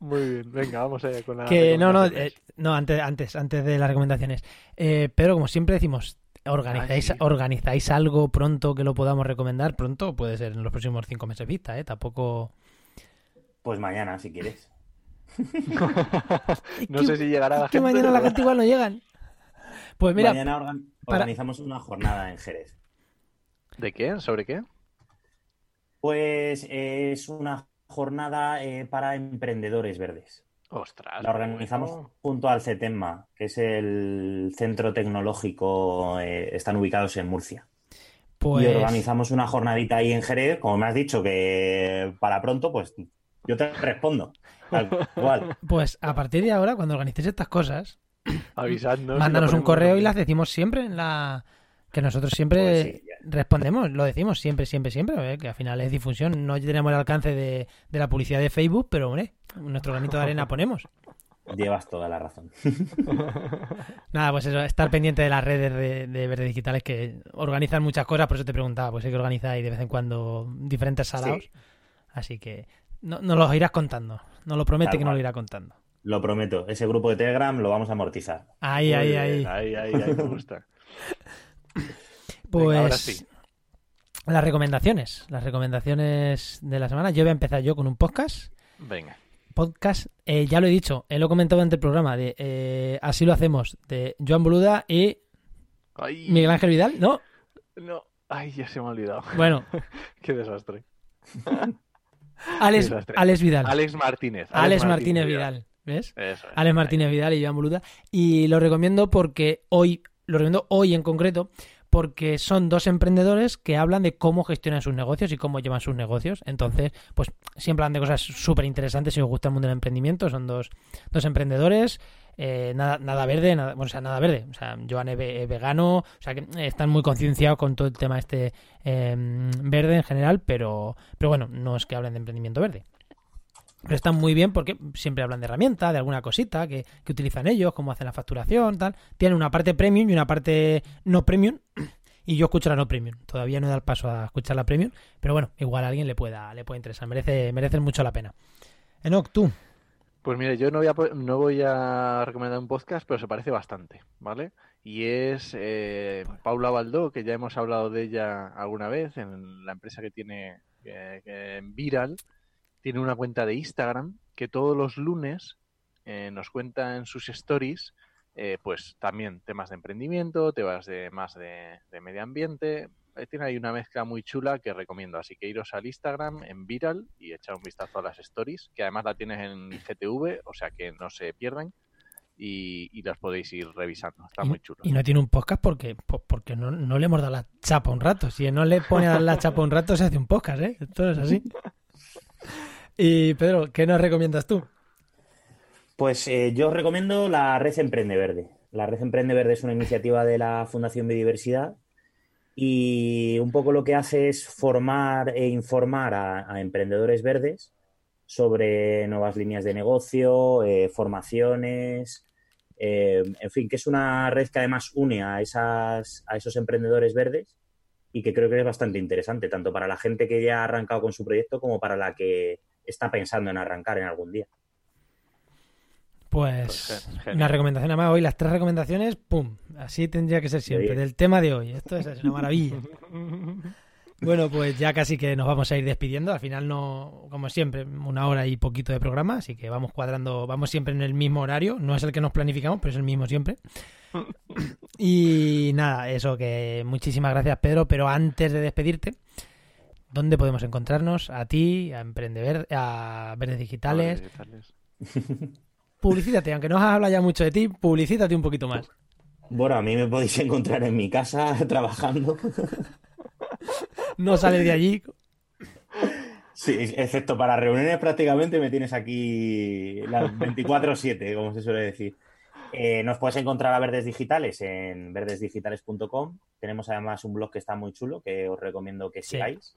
Muy bien, venga, vamos allá con la. Que no, no, eh, no, antes, antes, antes de las recomendaciones. Eh, pero como siempre decimos, ¿organizáis, sí. ¿organizáis algo pronto que lo podamos recomendar? Pronto puede ser en los próximos cinco meses vista, ¿eh? Tampoco... Pues mañana, si quieres. (laughs) (laughs) no sé si llegará la Es que gente. mañana la gente igual no llegan. Pues mira, mañana organ- para- organizamos una jornada en Jerez. ¿De qué? ¿Sobre qué? Pues eh, es una jornada eh, para emprendedores verdes. Ostras. La organizamos bueno. junto al CETEMMA, que es el centro tecnológico, eh, están ubicados en Murcia. pues... Y organizamos una jornadita ahí en Jerez, como me has dicho que para pronto, pues yo te respondo. Tal cual. (laughs) Pues a partir de ahora, cuando organicéis estas cosas, Avisadnos. mándanos lo un correo y las decimos siempre en la... Que nosotros siempre Pues sí, respondemos, lo decimos siempre, siempre, siempre, ¿eh? que al final es difusión. No tenemos el alcance de, de la publicidad de Facebook, pero hombre, nuestro granito de arena ponemos. Llevas toda la razón. (laughs) Nada, pues eso, estar pendiente de las redes de, de Verde Digitales que organizan muchas cosas, por eso te preguntaba, pues sé que organizáis de vez en cuando diferentes salados. Sí. Así que no, nos los irás contando, nos lo promete Tal que nos lo irá contando. Lo prometo, ese grupo de Telegram lo vamos a amortizar. Ahí, Muy ahí, bien, ahí. Ahí, ahí, ahí, me gusta. Pues (laughs) Venga, ahora sí. las recomendaciones, las recomendaciones de la semana. Yo voy a empezar yo con un podcast. Venga. Podcast, eh, ya lo he dicho, eh, lo he comentado ante el programa, de eh, Así lo hacemos, de Joan Boluda y Ay, Miguel Ángel Vidal. No, No. Ay, ya se me ha olvidado. bueno, (laughs) Qué desastre. Alex, Desastre. Alex Vidal. Alex Martínez. Alex Martínez Vidal. ¿Ves? Eso es. Alex Martínez Vidal y Joan Boluda. Y lo recomiendo porque hoy, lo recomiendo hoy en concreto, porque son dos emprendedores que hablan de cómo gestionan sus negocios y cómo llevan sus negocios. Entonces, pues siempre hablan de cosas súper interesantes si os gusta el mundo del emprendimiento. Son dos, dos emprendedores. eh, nada, nada verde, nada, bueno, o sea, nada verde. O sea, Joan es, ve- es vegano, o sea, que están muy concienciados con todo el tema este eh, verde en general, pero, pero bueno, no es que hablen de emprendimiento verde. Pero están muy bien porque siempre hablan de herramientas, de alguna cosita que, que utilizan ellos, cómo hacen la facturación, tal. Tienen una parte premium y una parte no premium. Y yo escucho la no premium. Todavía no he dado el paso a escuchar la premium. Pero bueno, igual a alguien le pueda, le puede interesar. Merece, merece mucho la pena. Enoch, tú. Pues mire, yo no voy, a, no voy a recomendar un podcast, pero se parece bastante, ¿vale? Y es eh, Paula Baldó, que ya hemos hablado de ella alguna vez en la empresa que tiene en Viral. Tiene una cuenta de Instagram que todos los lunes eh, nos cuenta en sus stories eh, pues también temas de emprendimiento, temas de más de, medio ambiente. Eh, tiene ahí una mezcla muy chula que recomiendo. Así que iros al Instagram en Viral y echar un vistazo a las stories, que además la tienes en GTV, o sea que no se pierdan. Y, las podéis ir revisando. Está muy chulo. Y no tiene un podcast porque, porque no, le hemos dado la chapa un rato. Si no le pone a dar la chapa un rato, se hace un podcast, ¿eh? Esto es así. (laughs) Y Pedro, ¿qué nos recomiendas tú? Pues eh, yo os recomiendo la Red Emprende Verde. La Red Emprende Verde es una iniciativa de la Fundación Biodiversidad y un poco lo que hace es formar e informar a, emprendedores verdes sobre nuevas líneas de negocio, eh, formaciones, eh, en fin, que es una red que además une a, esos emprendedores verdes y que creo que es bastante interesante, tanto para la gente que ya ha arrancado con su proyecto como para la que está pensando en arrancar en algún día. Pues, pues una recomendación más hoy, las tres recomendaciones, ¡pum! Así tendría que ser siempre, del tema de hoy. Esto es una maravilla. (laughs) Bueno, pues ya casi que nos vamos a ir despidiendo. Al final no, como siempre, una hora y poquito de programa, así que vamos cuadrando, vamos siempre en el mismo horario. No es el que nos planificamos, pero es el mismo siempre. (laughs) Y nada, eso que muchísimas gracias Pedro, pero antes de despedirte, ¿dónde podemos encontrarnos? A ti, a Emprender, a Verdes Digitales. (laughs) publicítate, aunque no has hablado ya mucho de ti, publicítate un poquito más. Bueno, a mí me podéis encontrar en mi casa (laughs) trabajando. (laughs) no sales de allí. Sí, excepto para reuniones prácticamente me tienes aquí las 24-7, como se suele decir. Eh, nos puedes encontrar a Verdes Digitales en verdesdigitales.com. Tenemos además un blog que está muy chulo que os recomiendo que sigáis.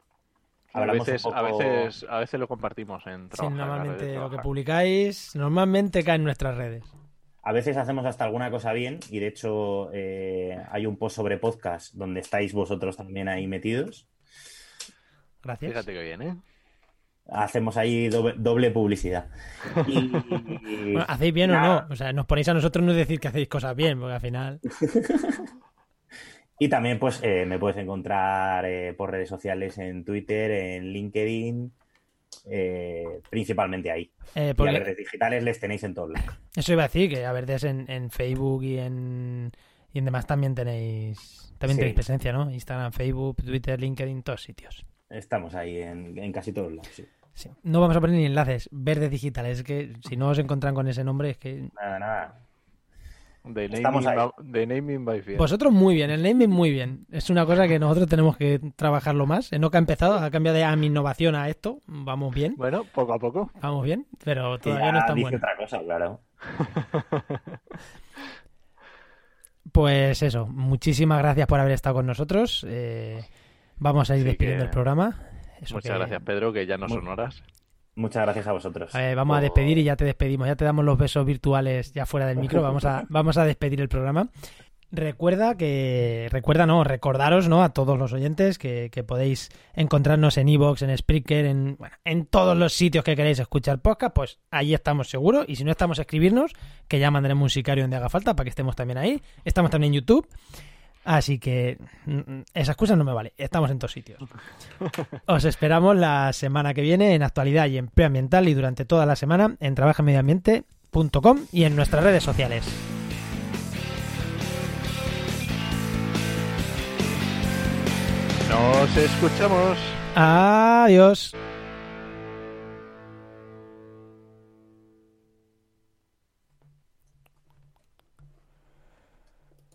A veces, a veces, a veces lo compartimos en Sí, normalmente lo que publicáis, normalmente cae en nuestras redes. A veces hacemos hasta alguna cosa bien y de hecho eh, hay un post sobre podcast donde estáis vosotros también ahí metidos. Gracias. Fíjate que bien, ¿eh? Hacemos ahí doble, publicidad. (laughs) ¿Hacéis bien o no? O sea, nos ponéis a nosotros no decir que hacéis cosas bien, porque al final... (laughs) Y también pues eh, me puedes encontrar eh, por redes sociales en Twitter, en LinkedIn, eh, principalmente ahí. por... Y a Verdes Digitales les tenéis en todos lados. Eso iba a decir, que a Verdes en, en Facebook y en, y en demás también tenéis también tenéis presencia, ¿no? Instagram, Facebook, Twitter, LinkedIn, todos sitios. Estamos ahí en, en casi todos lados, sí. No vamos a poner ni enlaces, Verdes Digitales, es que si no os encuentran con ese nombre es que... Nada, nada. De naming, by, Vosotros muy bien, el naming muy bien. Es una cosa que nosotros tenemos que trabajarlo más. Enoch ha empezado, ha cambiado de a mi innovación a esto. Vamos bien. Bueno, poco a poco. Vamos bien, pero todavía no está bueno. otra cosa, claro. (laughs) pues eso, muchísimas gracias por haber estado con nosotros. Eh, vamos a ir despidiendo el programa. Muchas gracias, Pedro, que ya no son horas. Muchas gracias a vosotros. vamos a despedir y ya te despedimos. Ya te damos los besos virtuales ya fuera del micro. Vamos a, (laughs) vamos a despedir el programa. Recuerda que, recuerda, no, recordaros, ¿no? A todos los oyentes que, podéis encontrarnos en Evox, en Spreaker, en, en todos los sitios que queréis escuchar podcast, pues ahí estamos seguros. Y si no estamos, escribirnos, que ya mandaremos un sicario donde haga falta para que estemos también ahí. Estamos también en YouTube. Así que mm, mm, esa excusa no me vale. Estamos en todos sitios. Os esperamos la semana que viene en actualidad y empleo ambiental y durante toda la semana en trabajamedioambiente.com y en nuestras redes sociales. Nos escuchamos. Adiós.